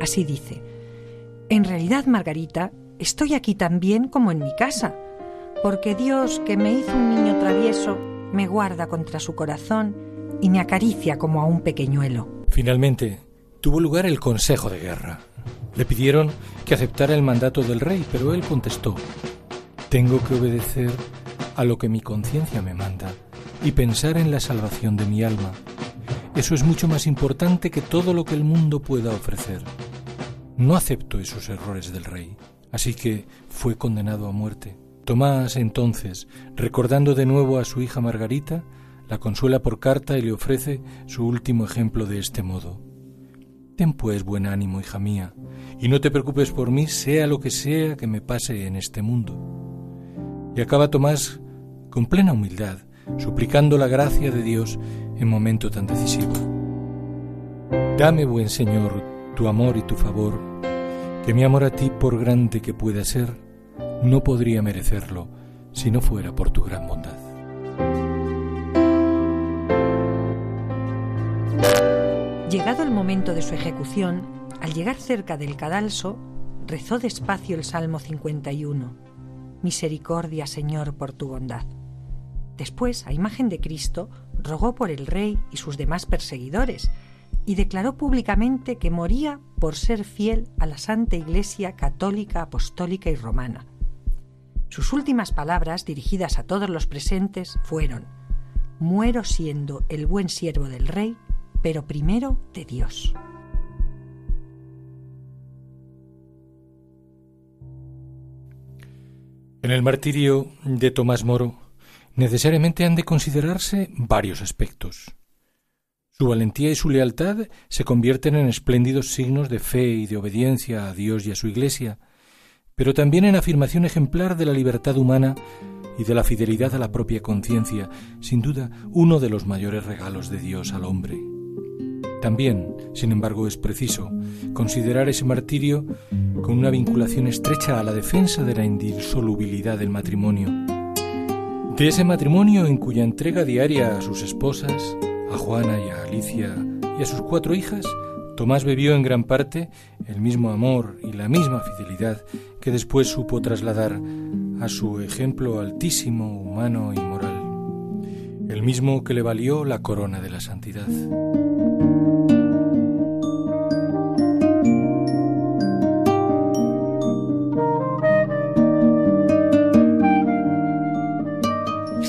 [SPEAKER 7] Así dice, En realidad, Margarita, estoy aquí tan bien como en mi casa, porque Dios, que me hizo un niño travieso, me guarda contra su corazón y me acaricia como a un pequeñuelo.
[SPEAKER 6] Finalmente, tuvo lugar el Consejo de Guerra. Le pidieron que aceptara el mandato del rey, pero él contestó, tengo que obedecer a lo que mi conciencia me manda y pensar en la salvación de mi alma. Eso es mucho más importante que todo lo que el mundo pueda ofrecer. No acepto esos errores del rey, así que fue condenado a muerte. Tomás, entonces, recordando de nuevo a su hija Margarita, la consuela por carta y le ofrece su último ejemplo de este modo. Ten pues buen ánimo, hija mía, y no te preocupes por mí, sea lo que sea que me pase en este mundo. Y acaba Tomás con plena humildad, suplicando la gracia de Dios en momento tan decisivo. Dame, buen Señor, tu amor y tu favor, que mi amor a ti, por grande que pueda ser, no podría merecerlo si no fuera por tu gran bondad.
[SPEAKER 7] Llegado el momento de su ejecución, al llegar cerca del cadalso, rezó despacio el Salmo 51. Misericordia, Señor, por tu bondad. Después, a imagen de Cristo, rogó por el rey y sus demás perseguidores, y declaró públicamente que moría por ser fiel a la Santa Iglesia católica, apostólica y romana. Sus últimas palabras, dirigidas a todos los presentes, fueron, muero siendo el buen siervo del rey, pero primero de Dios.
[SPEAKER 6] En el martirio de Tomás Moro necesariamente han de considerarse varios aspectos. Su valentía y su lealtad se convierten en espléndidos signos de fe y de obediencia a Dios y a su Iglesia, pero también en afirmación ejemplar de la libertad humana y de la fidelidad a la propia conciencia, sin duda uno de los mayores regalos de Dios al hombre. También, sin embargo, es preciso considerar ese martirio con una vinculación estrecha a la defensa de la indisolubilidad del matrimonio. De ese matrimonio en cuya entrega diaria a sus esposas, a Juana y a Alicia y a sus cuatro hijas, Tomás bebió en gran parte el mismo amor y la misma fidelidad que después supo trasladar a su ejemplo altísimo, humano y moral, el mismo que le valió la corona de la santidad.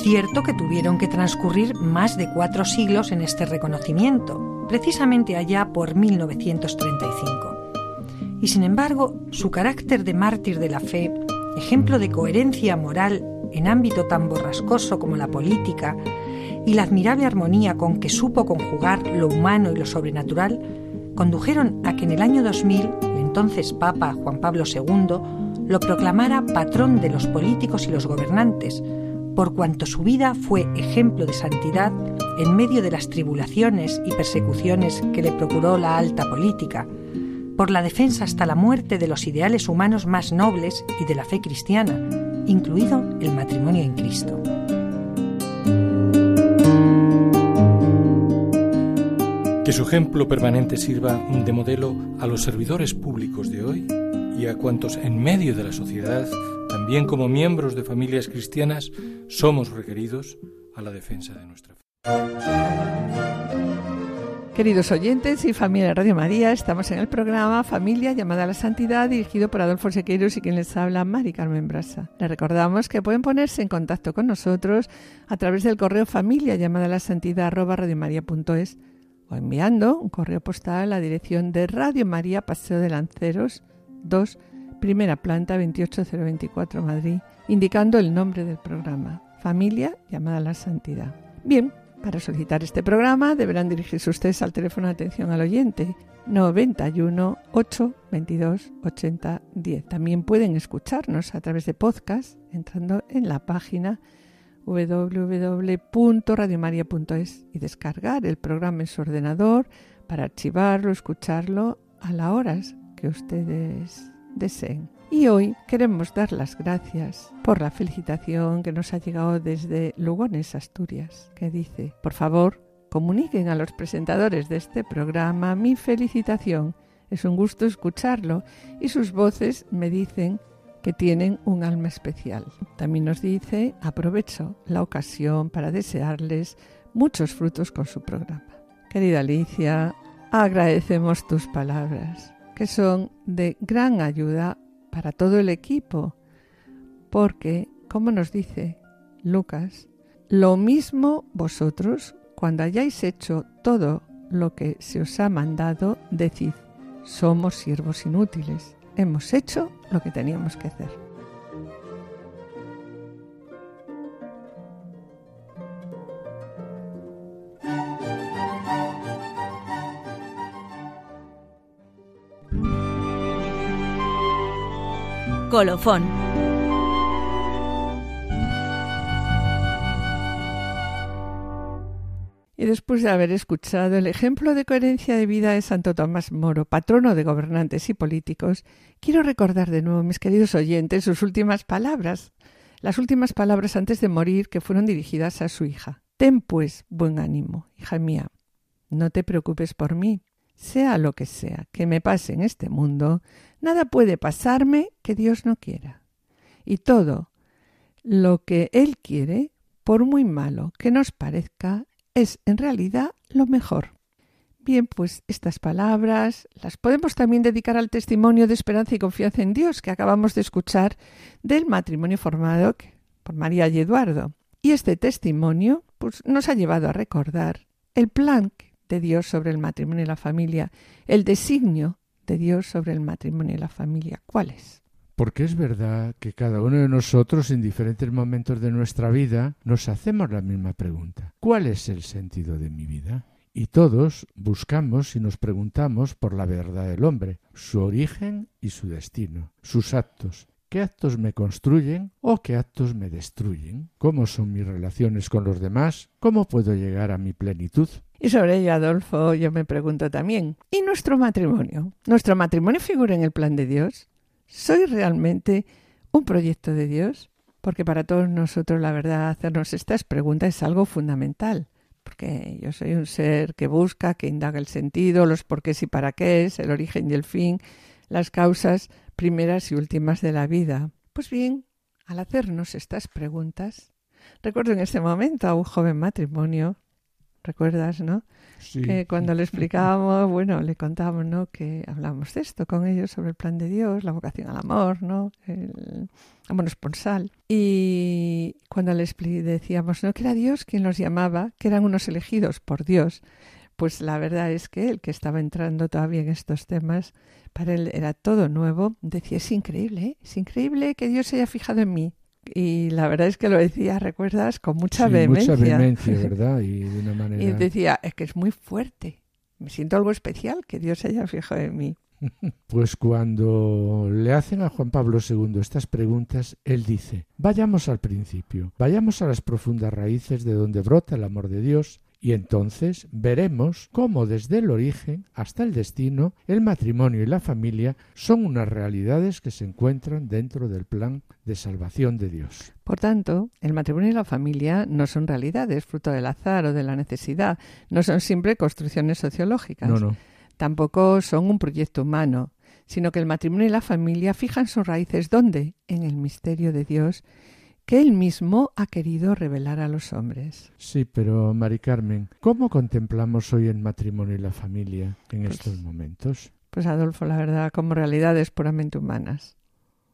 [SPEAKER 7] Cierto que tuvieron que transcurrir más de cuatro siglos en este reconocimiento, precisamente allá por 1935. Y sin embargo, su carácter de mártir de la fe, ejemplo de coherencia moral en ámbito tan borrascoso como la política, y la admirable armonía con que supo conjugar lo humano y lo sobrenatural, condujeron a que en el año 2000 el entonces Papa Juan Pablo II lo proclamara patrón de los políticos y los gobernantes, por cuanto su vida fue ejemplo de santidad en medio de las tribulaciones y persecuciones que le procuró la alta política, por la defensa hasta la muerte de los ideales humanos más nobles y de la fe cristiana, incluido el matrimonio en Cristo.
[SPEAKER 6] Que su ejemplo permanente sirva de modelo a los servidores públicos de hoy y a cuantos en medio de la sociedad, también como miembros de familias cristianas, somos requeridos a la defensa de nuestra fe.
[SPEAKER 2] Queridos oyentes y familia de Radio María, estamos en el programa Familia llamada a la Santidad, dirigido por Adolfo Sequeiros y quien les habla, Mari Carmen Brasa. Les recordamos que pueden ponerse en contacto con nosotros a través del correo familia llamada a la santidad arroba radiomaria.es o enviando un correo postal a la dirección de Radio María Paseo de Lanceros 2, primera planta 28024 Madrid, indicando el nombre del programa, Familia llamada a la Santidad. Bien, para solicitar este programa deberán dirigirse ustedes al teléfono de atención al oyente 91 8 22 80 10. También pueden escucharnos a través de podcast entrando en la página www.radiomaria.es y descargar el programa en su ordenador para archivarlo, escucharlo a las horas que ustedes Y hoy queremos dar las gracias por la felicitación que nos ha llegado desde Lugones, Asturias, que dice, por favor, comuniquen a los presentadores de este programa mi felicitación. Es un gusto escucharlo y sus voces me dicen que tienen un alma especial. También nos dice, aprovecho la ocasión para desearles muchos frutos con su programa. Querida Alicia, agradecemos tus palabras, que son de gran ayuda para todo el equipo, porque, como nos dice Lucas, lo mismo vosotros, cuando hayáis hecho todo lo que se os ha mandado, decid, somos siervos inútiles, hemos hecho lo que teníamos que hacer.
[SPEAKER 1] Colofón.
[SPEAKER 2] Y después de haber escuchado el ejemplo de coherencia de vida de Santo Tomás Moro, patrono de gobernantes y políticos, quiero recordar de nuevo, mis queridos oyentes, sus últimas palabras, las últimas palabras antes de morir que fueron dirigidas a su hija. Ten pues buen ánimo, hija mía, no te preocupes por mí, sea lo que sea que me pase en este mundo, nada puede pasarme que Dios no quiera. Y todo lo que Él quiere, por muy malo que nos parezca, es en realidad lo mejor. Bien, pues estas palabras las podemos también dedicar al testimonio de esperanza y confianza en Dios que acabamos de escuchar del matrimonio formado por María y Eduardo. Y este testimonio pues nos ha llevado a recordar el plan de Dios sobre el matrimonio y la familia, el designio de Dios sobre el matrimonio y la familia. ¿Cuál es?
[SPEAKER 3] Porque es verdad que cada uno de nosotros en diferentes momentos de nuestra vida nos hacemos la misma pregunta. ¿Cuál es el sentido de mi vida? Y todos buscamos y nos preguntamos por la verdad del hombre, su origen y su destino, sus actos. ¿Qué actos me construyen o qué actos me destruyen? ¿Cómo son mis relaciones con los demás? ¿Cómo puedo llegar a mi plenitud?
[SPEAKER 2] Y sobre ello, Adolfo, yo me pregunto también, ¿y nuestro matrimonio? ¿Nuestro matrimonio figura en el plan de Dios? ¿Soy realmente un proyecto de Dios? Porque para todos nosotros, la verdad, hacernos estas preguntas es algo fundamental porque yo soy un ser que busca, que indaga el sentido, los porqués y para qué es, el origen y el fin, las causas primeras y últimas de la vida. Pues bien, al hacernos estas preguntas, recuerdo en ese momento a un joven matrimonio ¿Recuerdas, no?
[SPEAKER 3] Sí.
[SPEAKER 2] Que cuando le explicábamos, bueno, le contábamos, ¿no? Que hablábamos de esto con ellos sobre el plan de Dios, la vocación al amor, ¿no? El amor esponsal. Y cuando les decíamos, ¿no? Que era Dios quien los llamaba, que eran unos elegidos por Dios. Pues la verdad es que el que estaba entrando todavía en estos temas, para él era todo nuevo. Decía, es increíble, ¿eh? es increíble que Dios se haya fijado en mí y la verdad es que lo decía, recuerdas, con mucha
[SPEAKER 3] Sí,
[SPEAKER 2] vehemencia.
[SPEAKER 3] mucha vehemencia, (laughs) ¿verdad? Y de una manera...
[SPEAKER 2] Y decía, es que es muy fuerte. Me siento algo especial que Dios haya fijado en mí. (laughs)
[SPEAKER 3] Pues cuando le hacen a Juan Pablo II estas preguntas, él dice, vayamos al principio, vayamos a las profundas raíces de donde brota el amor de Dios y entonces veremos cómo desde el origen hasta el destino el matrimonio y la familia son unas realidades que se encuentran dentro del plan de salvación de Dios.
[SPEAKER 2] Por tanto, el matrimonio y la familia no son realidades fruto del azar o de la necesidad, no son siempre construcciones sociológicas,
[SPEAKER 3] No, no.
[SPEAKER 2] tampoco son un proyecto humano, sino que el matrimonio y la familia fijan sus raíces ¿dónde? En el misterio de Dios que él mismo ha querido revelar a los hombres.
[SPEAKER 3] Sí, pero Mari Carmen, ¿cómo contemplamos hoy el matrimonio y la familia en
[SPEAKER 2] Pues-
[SPEAKER 3] estos momentos?
[SPEAKER 2] Pues Adolfo, la verdad, como realidades puramente humanas,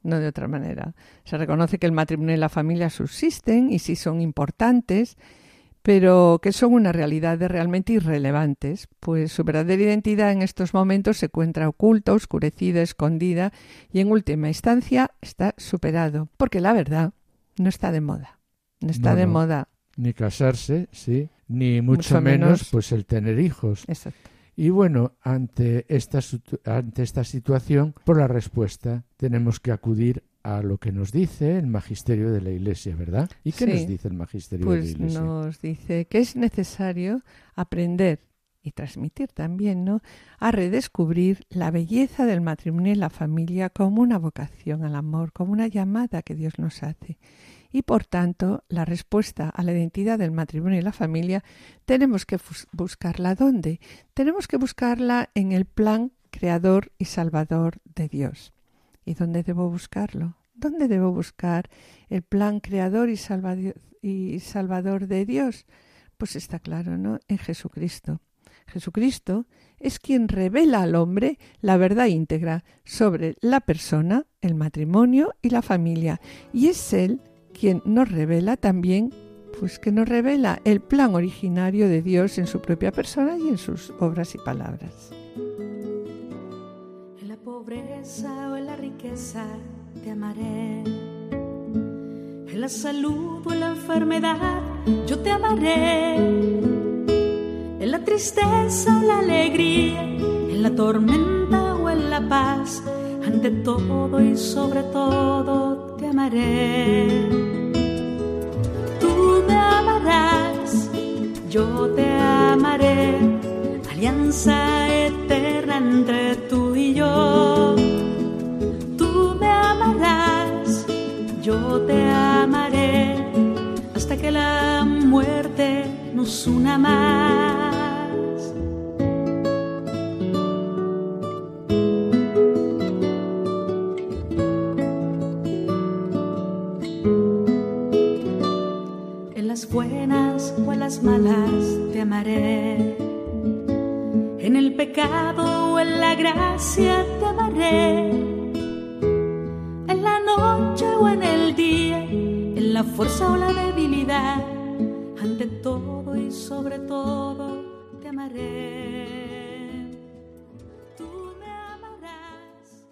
[SPEAKER 2] no de otra manera. Se reconoce que el matrimonio y la familia subsisten y sí son importantes, pero que son unas realidades realmente irrelevantes, pues su verdadera identidad en estos momentos se encuentra oculta, oscurecida, escondida y en última instancia está superado, porque la verdad no está de moda. No está
[SPEAKER 3] No,
[SPEAKER 2] de
[SPEAKER 3] no.
[SPEAKER 2] moda.
[SPEAKER 3] Ni casarse, sí, ni mucho,
[SPEAKER 2] Mucho
[SPEAKER 3] menos,
[SPEAKER 2] menos.
[SPEAKER 3] pues el tener hijos.
[SPEAKER 2] Exacto.
[SPEAKER 3] Y bueno, ante esta, ante esta situación, por la respuesta, tenemos que acudir a lo que nos dice el magisterio de la Iglesia, ¿verdad? ¿Y qué
[SPEAKER 2] Sí.
[SPEAKER 3] nos dice el magisterio de la
[SPEAKER 2] Pues
[SPEAKER 3] Iglesia?
[SPEAKER 2] nos dice que es necesario aprender y transmitir también, ¿no? A redescubrir la belleza del matrimonio y la familia como una vocación al amor, como una llamada que Dios nos hace. Y por tanto, la respuesta a la identidad del matrimonio y la familia tenemos que buscarla ¿dónde? Tenemos que buscarla en el plan creador y salvador de Dios. ¿Y dónde debo buscarlo? ¿Dónde debo buscar el plan creador y salvador de Dios? Pues está claro, ¿no? En Jesucristo. Jesucristo es quien revela al hombre la verdad íntegra sobre la persona, el matrimonio y la familia. Y es Él quien nos revela también, pues que nos revela el plan originario de Dios en su propia persona y en sus obras y palabras.
[SPEAKER 5] En la pobreza o en la riqueza te amaré. En la salud o en la enfermedad yo te amaré. En la tristeza o la alegría, en la tormenta o en la paz, ante todo y sobre todo te amaré. Tú me amarás, yo te amaré, alianza eterna entre tú y yo. Tú me amarás, yo te amaré, hasta que la muerte nos una más. Las malas te amaré. En el pecado o en la gracia te amaré. En la noche o en el día, en la fuerza o la debilidad, ante todo y sobre todo te amaré. Tú me amarás.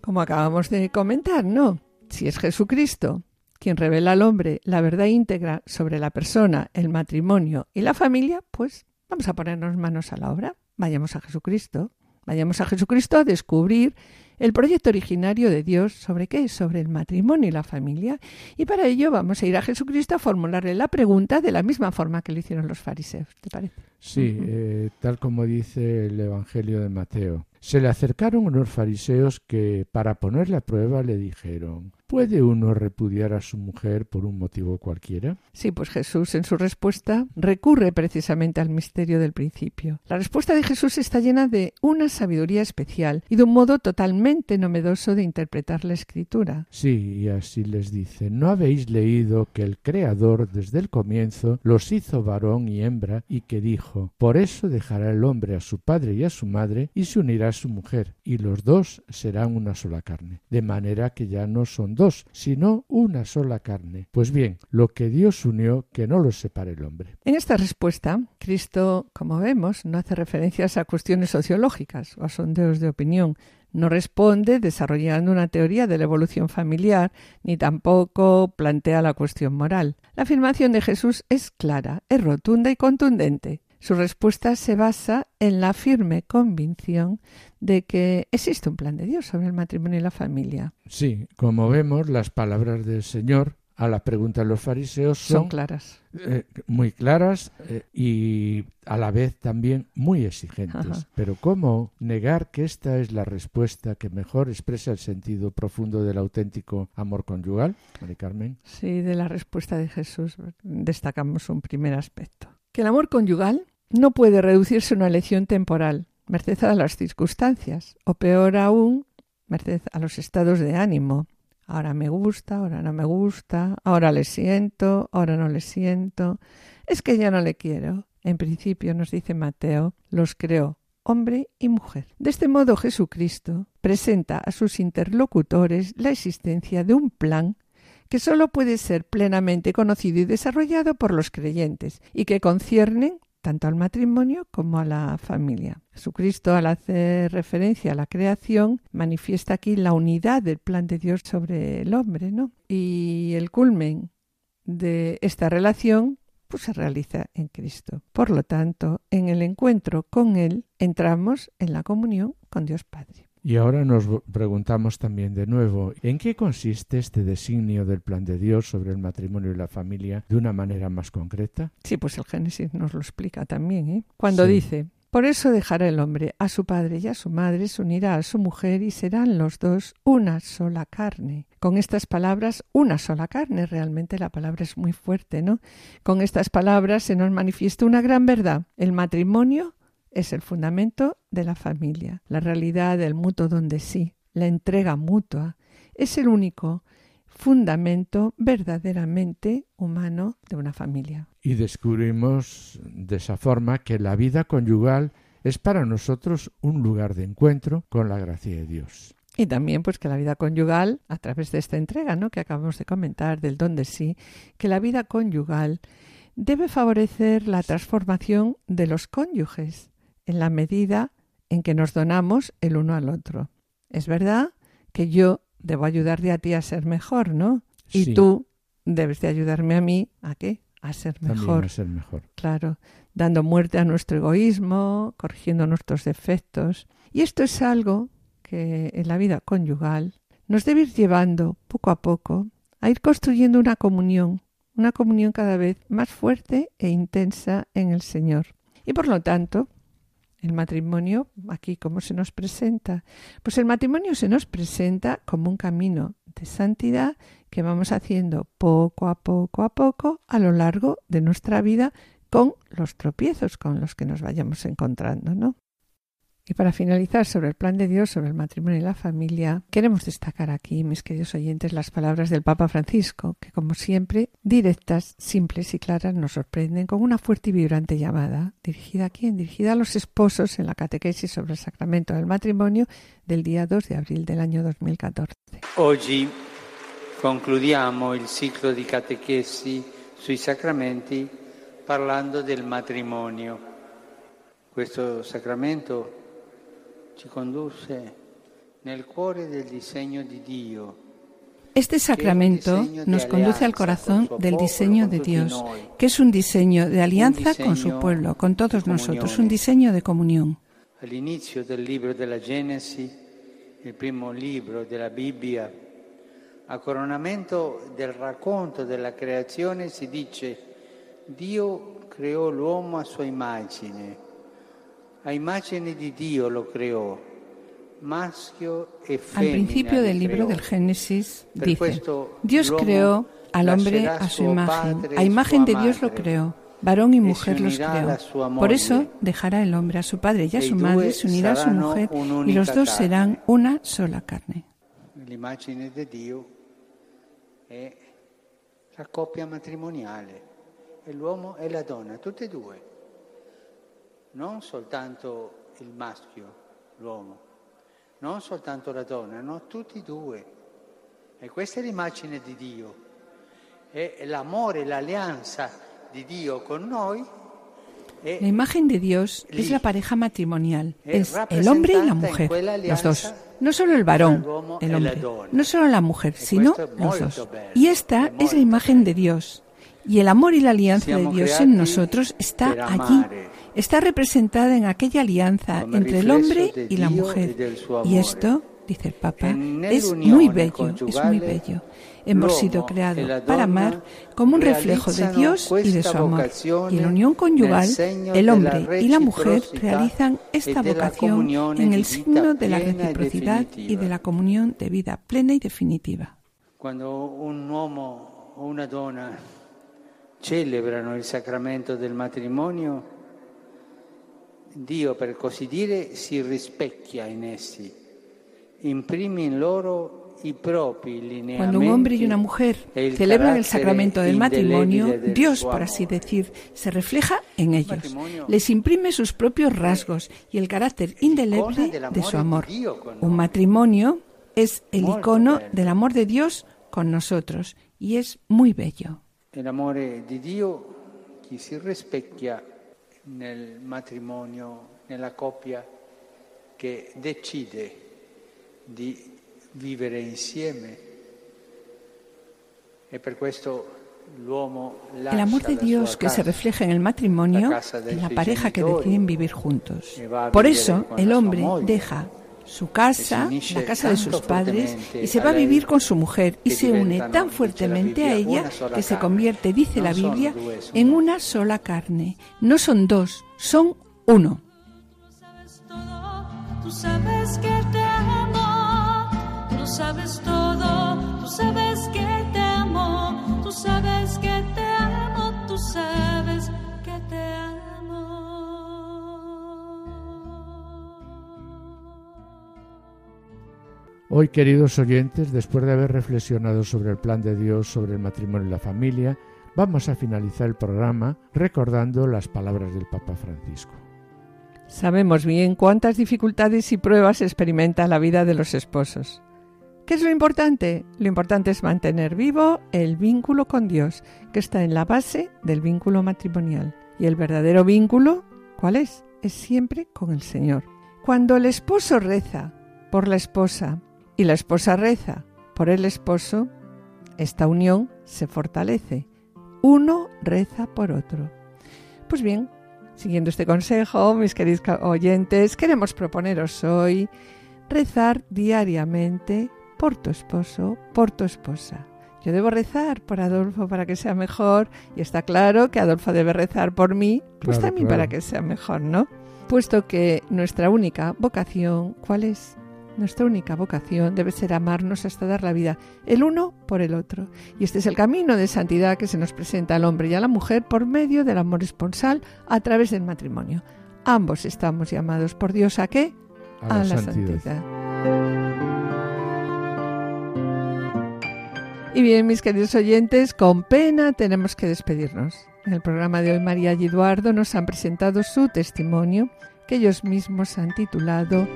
[SPEAKER 2] Como acabamos de comentar, ¿no? Si es Jesucristo quien revela al hombre la verdad íntegra sobre la persona, el matrimonio y la familia, pues vamos a ponernos manos a la obra. Vayamos a Jesucristo. Vayamos a Jesucristo a descubrir el proyecto originario de Dios sobre qué es, sobre el matrimonio y la familia. Y para ello vamos a ir a Jesucristo a formularle la pregunta de la misma forma que lo hicieron los fariseos. ¿Te parece?
[SPEAKER 3] Sí, eh, tal como dice el Evangelio de Mateo. Se le acercaron unos fariseos que, para ponerle a prueba, le dijeron ¿Puede uno repudiar a su mujer por un motivo cualquiera?
[SPEAKER 2] Sí, pues Jesús en su respuesta recurre precisamente al misterio del principio. La respuesta de Jesús está llena de una sabiduría especial y de un modo totalmente novedoso de interpretar la escritura.
[SPEAKER 3] Sí, y así les dice, ¿no habéis leído que el Creador desde el comienzo los hizo varón y hembra y que dijo, por eso dejará el hombre a su padre y a su madre y se unirá a su mujer, y los dos serán una sola carne, de manera que ya no son dos, sino una sola carne. Pues bien, lo que Dios unió, que no lo separe el hombre.
[SPEAKER 2] En esta respuesta, Cristo, como vemos, no hace referencias a cuestiones sociológicas o a sondeos de opinión, no responde desarrollando una teoría de la evolución familiar, ni tampoco plantea la cuestión moral. La afirmación de Jesús es clara, es rotunda y contundente. Su respuesta se basa en la firme convicción de que existe un plan de Dios sobre el matrimonio y la familia.
[SPEAKER 3] Sí, como vemos, las palabras del Señor a la pregunta de los fariseos
[SPEAKER 2] Son,
[SPEAKER 3] son,
[SPEAKER 2] claras.
[SPEAKER 3] eh, muy claras eh, y a la vez también muy exigentes.
[SPEAKER 2] Ajá.
[SPEAKER 3] Pero ¿cómo negar que esta es la respuesta que mejor expresa el sentido profundo del auténtico amor conyugal? Mari Carmen.
[SPEAKER 2] Sí, de la respuesta de Jesús destacamos un primer aspecto. Que el amor conyugal no puede reducirse a una elección temporal, merced a las circunstancias, o peor aún, merced a los estados de ánimo. Ahora me gusta, ahora no me gusta, ahora le siento, ahora no le siento. Es que ya no le quiero. En principio, nos dice Mateo, los creó hombre y mujer. De este modo, Jesucristo presenta a sus interlocutores la existencia de un plan que sólo puede ser plenamente conocido y desarrollado por los creyentes y que conciernen tanto al matrimonio como a la familia. Jesucristo, al hacer referencia a la creación, manifiesta aquí la unidad del plan de Dios sobre el hombre, ¿no? Y el culmen de esta relación pues se realiza en Cristo. Por lo tanto, en el encuentro con Él entramos en la comunión con Dios Padre.
[SPEAKER 3] Y ahora nos preguntamos también de nuevo, ¿en qué consiste este designio del plan de Dios sobre el matrimonio y la familia de una manera más concreta?
[SPEAKER 2] Sí, pues el Génesis nos lo explica también, ¿eh? Cuando
[SPEAKER 3] Sí.
[SPEAKER 2] dice, por eso dejará el hombre a su padre y a su madre, se unirá a su mujer y serán los dos una sola carne. Con estas palabras, una sola carne, realmente la palabra es muy fuerte, ¿no? Con estas palabras se nos manifiesta una gran verdad. El matrimonio es el fundamento de la familia, la realidad del mutuo donde sí, la entrega mutua, es el único fundamento verdaderamente humano de una familia.
[SPEAKER 3] Y descubrimos de esa forma que la vida conyugal es para nosotros un lugar de encuentro con la gracia de Dios.
[SPEAKER 2] Y también pues que la vida conyugal, a través de esta entrega, ¿no? que acabamos de comentar del don de sí, que la vida conyugal debe favorecer la transformación de los cónyuges en la medida en que nos donamos el uno al otro. Es verdad que yo debo ayudarte a ti a ser mejor, ¿no? Y
[SPEAKER 3] Sí.
[SPEAKER 2] tú debes de ayudarme a mí a qué? A ser
[SPEAKER 3] También
[SPEAKER 2] mejor.
[SPEAKER 3] a ser mejor.
[SPEAKER 2] Claro, dando muerte a nuestro egoísmo, corrigiendo nuestros defectos. Y esto es algo que en la vida conyugal nos debe ir llevando poco a poco a ir construyendo una comunión, una comunión cada vez más fuerte e intensa en el Señor. Y por lo tanto, el matrimonio, aquí cómo se nos presenta, pues el matrimonio se nos presenta como un camino de santidad que vamos haciendo poco a poco a poco a lo largo de nuestra vida con los tropiezos con los que nos vayamos encontrando, ¿no? Y para finalizar sobre el plan de Dios, sobre el matrimonio y la familia, queremos destacar aquí, mis queridos oyentes, las palabras del Papa Francisco, que como siempre, directas, simples y claras, nos sorprenden con una fuerte y vibrante llamada, dirigida a quién? Dirigida a los esposos en la catequesis sobre el sacramento del matrimonio del día 2 de abril del año 2014.
[SPEAKER 8] Oggi concludiamo il ciclo di catechesi sui sacramenti parlando del matrimonio. Questo sacramento ci conduce nel cuore del disegno di Dio
[SPEAKER 2] este sacramento nos conduce al corazón del diseño de Dios, que es un diseño de alianza con su pueblo, con todos nosotros, un diseño de comunión.
[SPEAKER 8] Al inicio del libro de la Génesis, el primo libro de la Biblia, a coronamento del racconto della creazione si dice Dio creò l'uomo a sua immagine, a immagine di Dio lo creò
[SPEAKER 2] al principio del libro del Génesis dice, Dios creó al hombre a su imagen, a imagen de Dios lo creó, varón y mujer los creó. Por eso dejará el hombre a su padre y a su madre, se unirá a su mujer y los dos serán una sola carne.
[SPEAKER 8] La imagen de Dios es la coppia matrimonial, el hombre y la donna, tutti e due, non soltanto il maschio, l'uomo non soltanto la donna, no, tutti e due. E questa è l'immagine di Dio. E l'amore, l'alleanza di Dio con noi
[SPEAKER 2] La imagen de Dios es la pareja matrimonial, es el hombre y la mujer, los dos. No solo el varón, el hombre, no solo la mujer, sino los dos. Y esta es la imagen de Dios. Y el amor y la alianza de Dios en nosotros está allí, está representada en aquella alianza entre el hombre y la mujer. Y esto, dice el Papa, es muy bello, es muy bello. Hemos sido creados para amar como un reflejo de Dios y de su amor. Y en la unión conyugal, el hombre y la mujer realizan esta vocación en el signo de la reciprocidad y de la comunión de vida plena y definitiva.
[SPEAKER 8] Cuando un uomo o una donna celebrano il sacramento del matrimonio, Dio, per così dire, si rispecchia in essi, imprime in loro i propri lineamenti.
[SPEAKER 2] Cuando un hombre y una mujer celebran el sacramento del matrimonio, Dios, por así decir, se refleja en ellos. Les imprime sus propios rasgos y el carácter indeleble de su amor. Un matrimonio es el icono del amor de Dios con nosotros y es muy bello.
[SPEAKER 8] El amor de Dios que se rispecchia nel matrimonio, nella coppia che decide di vivere insieme. E per questo
[SPEAKER 2] el amor de Dios que se refleja en el matrimonio, en la pareja que deciden vivir juntos.
[SPEAKER 8] E
[SPEAKER 2] Por eso el hombre deja su casa, la casa de sus padres, y se va a vivir con su mujer y se une tan fuertemente a ella que se convierte, dice la Biblia, en una sola carne. No son dos, son uno. Tú sabes que te amo, tú sabes todo, tú sabes
[SPEAKER 3] Hoy, queridos oyentes, después de haber reflexionado sobre el plan de Dios, sobre el matrimonio y la familia, vamos a finalizar el programa recordando las palabras del Papa Francisco.
[SPEAKER 2] Sabemos bien cuántas dificultades y pruebas experimenta la vida de los esposos. ¿Qué es lo importante? Lo importante es mantener vivo el vínculo con Dios, que está en la base del vínculo matrimonial. Y el verdadero vínculo, ¿cuál es? Es siempre con el Señor. Cuando el esposo reza por la esposa, y la esposa reza por el esposo, esta unión se fortalece. Uno reza por otro. Pues bien, siguiendo este consejo, mis queridos oyentes, queremos proponeros hoy rezar diariamente por tu esposo, por tu esposa. Yo debo rezar por Adolfo para que sea mejor y está claro que Adolfo debe rezar por mí, pues también para que sea mejor, ¿no? Puesto que nuestra única vocación, ¿cuál es? Nuestra única vocación debe ser amarnos hasta dar la vida, el uno por el otro. Y este es el camino de santidad que se nos presenta al hombre y a la mujer por medio del amor esponsal a través del matrimonio. Ambos estamos llamados por Dios a qué?
[SPEAKER 3] A, la, santidad.
[SPEAKER 2] Y bien, mis queridos oyentes, con pena tenemos que despedirnos. En el programa de hoy, María y Eduardo nos han presentado su testimonio, que ellos mismos han titulado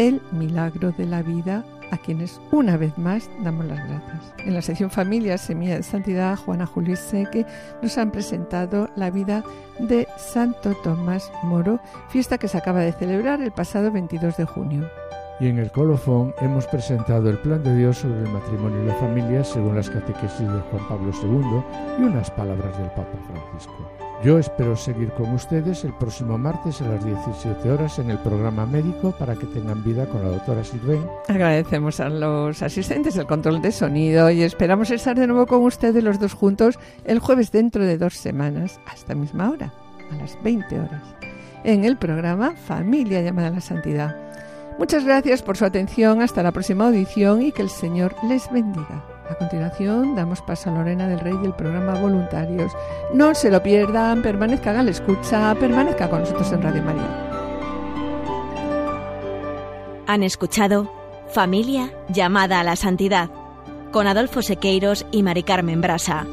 [SPEAKER 2] el milagro de la vida a quienes una vez más damos las gracias. En la sección Familia Semilla de Santidad, Juana Julio Seque nos han presentado la vida de Santo Tomás Moro, fiesta que se acaba de celebrar el pasado 22 de junio.
[SPEAKER 3] Y en el colofón hemos presentado el plan de Dios sobre el matrimonio y la familia según las catequesis de Juan Pablo II y unas palabras del Papa Francisco. Yo espero seguir con ustedes el próximo martes a las 17 horas en el programa médico para que tengan vida con la doctora Silvain.
[SPEAKER 2] Agradecemos a los asistentes del control de sonido y esperamos estar de nuevo con ustedes los dos juntos el jueves dentro de dos semanas, a esta misma hora, a las 20 horas, en el programa Familia llamada a la Santidad. Muchas gracias por su atención, hasta la próxima audición y que el Señor les bendiga. A continuación, damos paso a Lorena del Rey del programa Voluntarios. No se lo pierdan, permanezcan a la escucha, permanezca con nosotros en Radio María.
[SPEAKER 1] Han escuchado Familia llamada a la santidad con Adolfo Sequeiros y Mari Carmen Brasa.